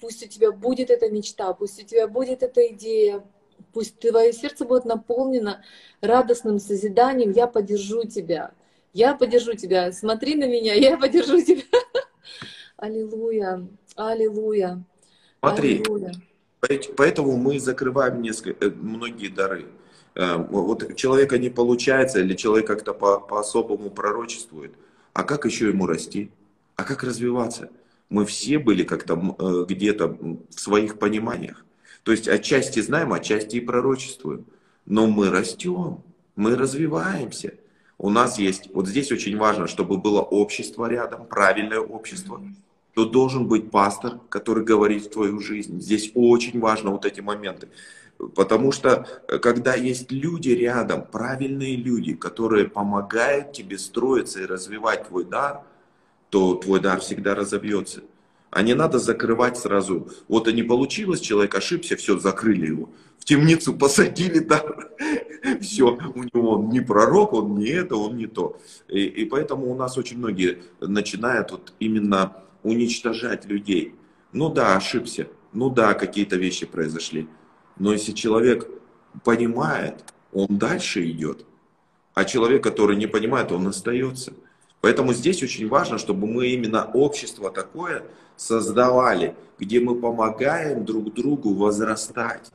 пусть у тебя будет эта мечта, пусть у тебя будет эта идея, пусть твое сердце будет наполнено радостным созиданием, я поддержу тебя я поддержу тебя, смотри на меня, я поддержу тебя. <laughs> Аллилуйя, аллилуйя. Смотри, аллилуйя. поэтому мы закрываем несколько, э, многие дары. Э, вот человека не получается, или человек как-то по, по-особому пророчествует. А как еще ему расти? А как развиваться? Мы все были как-то э, где-то в своих пониманиях. То есть отчасти знаем, отчасти и пророчествуем. Но мы растем, мы развиваемся. У нас есть, вот здесь очень важно, чтобы было общество рядом, правильное общество. Тут должен быть пастор, который говорит в твою жизнь. Здесь очень важно вот эти моменты. Потому что э, когда есть люди рядом, правильные люди, которые помогают тебе строиться и развивать твой дар, то твой дар всегда разовьется. А не надо закрывать сразу. Вот и не получилось, человек ошибся, все, закрыли его. В темницу посадили, да, <laughs> все, у него он не пророк, он не это, он не то. И, и поэтому у нас очень многие начинают вот именно уничтожать людей. Ну да, ошибся, ну да, какие-то вещи произошли. Но если человек понимает, он дальше идет. А человек, который не понимает, он остается. Поэтому здесь очень важно, чтобы мы именно общество такое создавали, где мы помогаем друг другу возрастать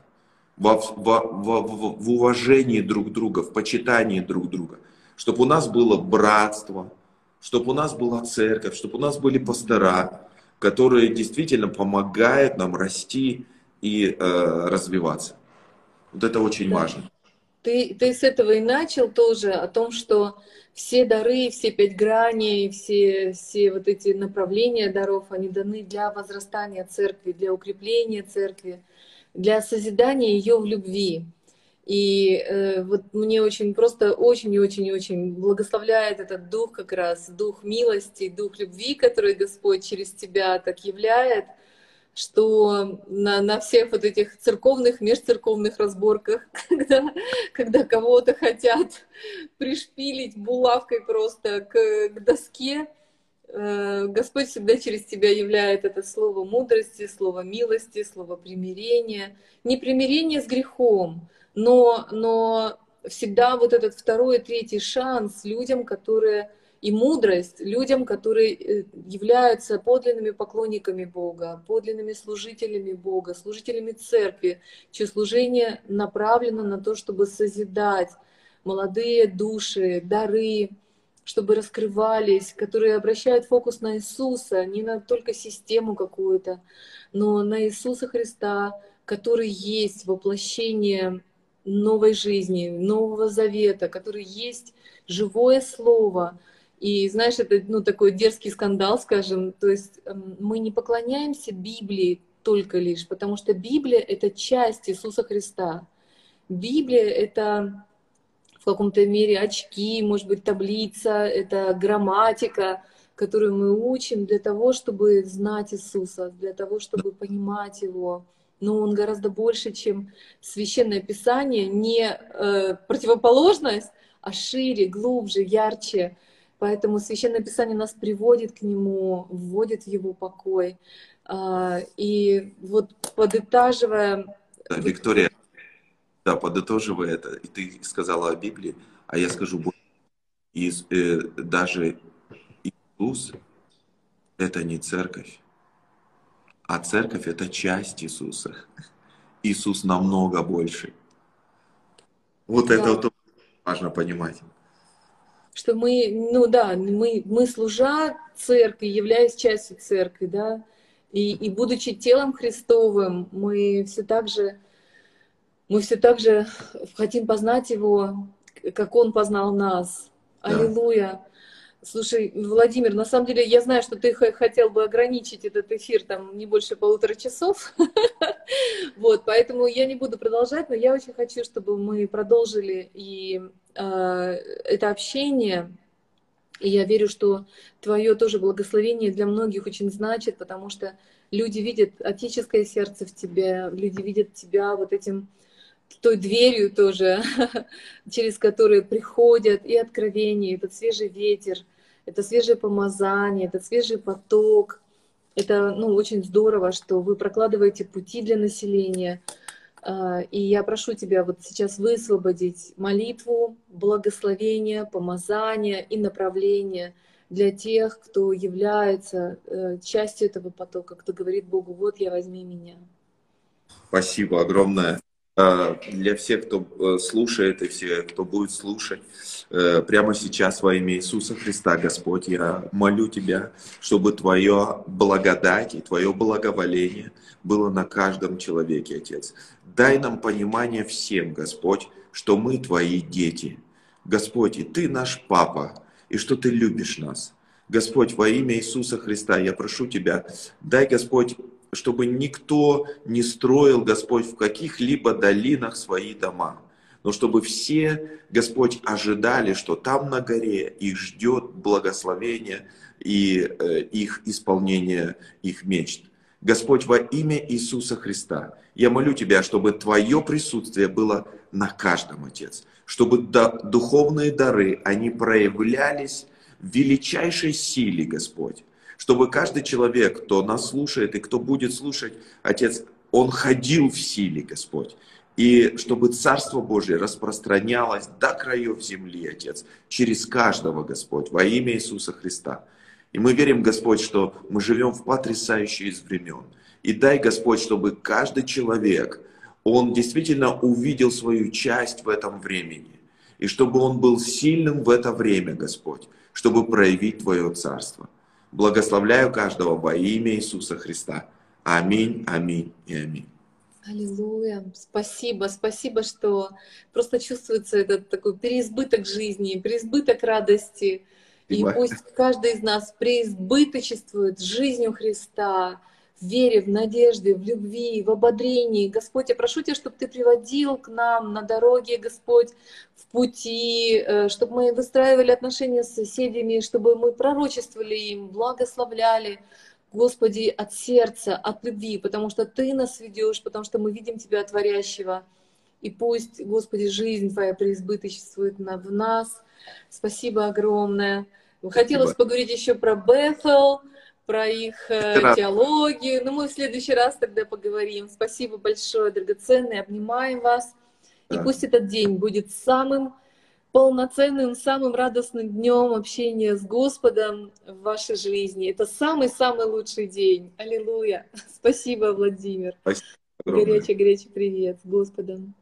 во, во, во, в уважении друг друга, в почитании друг друга. Чтобы у нас было братство, чтобы у нас была церковь, чтобы у нас были пастора, которые действительно помогают нам расти и э, развиваться. Вот это очень важно. Ты, ты с этого и начал тоже, о том, что все дары, все пять граней, все, все вот эти направления даров, они даны для возрастания церкви, для укрепления церкви для созидания ее в любви. И э, вот мне очень просто очень-очень-очень благословляет этот дух как раз, дух милости, дух любви, который Господь через тебя так являет, что на, на всех вот этих церковных, межцерковных разборках, <laughs> когда, когда кого-то хотят пришпилить булавкой просто к, к доске, Э, Господь всегда через тебя являет это слово мудрости, слово милости, слово примирения. Не примирение с грехом, но, но всегда вот этот второй и третий шанс людям, которые и мудрость людям, которые э, являются подлинными поклонниками Бога, подлинными служителями Бога, служителями церкви, чье служение направлено на то, чтобы созидать молодые души, дары, чтобы раскрывались, которые обращают фокус на Иисуса, не на только систему какую-то, но на Иисуса Христа, который есть воплощение новой жизни, нового завета, который есть живое слово. И знаешь, это ну, такой дерзкий скандал, скажем, то есть эм, мы не поклоняемся Библии только лишь, потому что Библия — это часть Иисуса Христа. Библия — это в каком-то мере очки, может быть, таблица, это грамматика, которую мы учим для того, чтобы знать Иисуса, для того, чтобы понимать Его. Но Он гораздо больше, чем священное Писание, не э, противоположность, а шире, глубже, ярче. Поэтому Священное Писание нас приводит к Нему, вводит в Его покой. А, и вот подытаживая... Виктория, да, подытоживая это, и ты сказала о Библии, а я скажу, и э, даже Иисус – это не церковь, а церковь – это часть Иисуса. Иисус намного больше. Вот да. это вот важно понимать. Что мы, ну да, мы, мы служа церкви, являясь частью церкви, да, и, и будучи телом Христовым, мы все так же, мы все так же хотим познать Его, как Он познал нас. Да. Аллилуйя. Слушай, Владимир, на самом деле я знаю, что ты хотел бы ограничить этот эфир там не больше полутора часов. <laughs> вот, поэтому я не буду продолжать, но я очень хочу, чтобы мы продолжили и это общение. И я верю, что твое тоже благословение для многих очень значит, потому что люди видят отеческое сердце в тебе, люди видят тебя вот этим той дверью тоже, <laughs> через которую приходят и откровения, этот свежий ветер, это свежее помазание, это свежий поток. Это ну, очень здорово, что вы прокладываете пути для населения. А, и я прошу тебя вот сейчас высвободить молитву, благословение, помазание и направление для тех, кто является э, частью этого потока, кто говорит Богу, вот я возьми меня. Спасибо огромное. А, для всех, кто э, слушает и все, кто будет слушать, э, прямо сейчас во имя Иисуса Христа, Господь, я молю Тебя, чтобы Твое благодать и Твое благоволение было на каждом человеке, Отец. Дай нам понимание всем, Господь, что мы Твои дети. Господь, и Ты наш Папа, и что Ты любишь нас. Господь, во имя Иисуса Христа, я прошу Тебя, дай, Господь, чтобы никто не строил, Господь, в каких-либо долинах свои дома, но чтобы все, Господь, ожидали, что там на горе их ждет благословение и э, их исполнение их мечт. Господь, во имя Иисуса Христа, я молю Тебя, чтобы Твое присутствие было на каждом, Отец, чтобы духовные дары, они проявлялись в величайшей силе, Господь, чтобы каждый человек, кто нас слушает и кто будет слушать, Отец, он ходил в силе, Господь. И чтобы Царство Божье распространялось до краев земли, Отец, через каждого, Господь, во имя Иисуса Христа. И мы верим, Господь, что мы живем в потрясающие из времен. И дай, Господь, чтобы каждый человек, он действительно увидел свою часть в этом времени. И чтобы он был сильным в это время, Господь, чтобы проявить Твое Царство. Благословляю каждого во имя Иисуса Христа. Аминь, аминь и аминь. Аллилуйя. Спасибо, спасибо, что просто чувствуется этот такой переизбыток жизни, переизбыток радости. И пусть каждый из нас преизбыточествует жизнью Христа, в вере, в надежде, в любви, в ободрении. Господь, я прошу Тебя, чтобы Ты приводил к нам на дороге, Господь, в пути, э, чтобы мы выстраивали отношения с соседями, чтобы мы пророчествовали им, благословляли, Господи, от сердца, от любви, потому что Ты нас ведешь, потому что мы видим Тебя творящего. И пусть, Господи, жизнь Твоя преизбыточествует в нас. Спасибо огромное. Хотелось поговорить еще про Бethel, про их э, теологию. Но мы в следующий раз тогда поговорим. Спасибо большое, драгоценные. Обнимаем вас. И пусть этот день будет самым полноценным, самым радостным днем общения с Господом в вашей жизни. Это самый-самый лучший день. Аллилуйя. <laughs> Спасибо, Владимир. Спасибо. Горячий-горячий привет с Господом.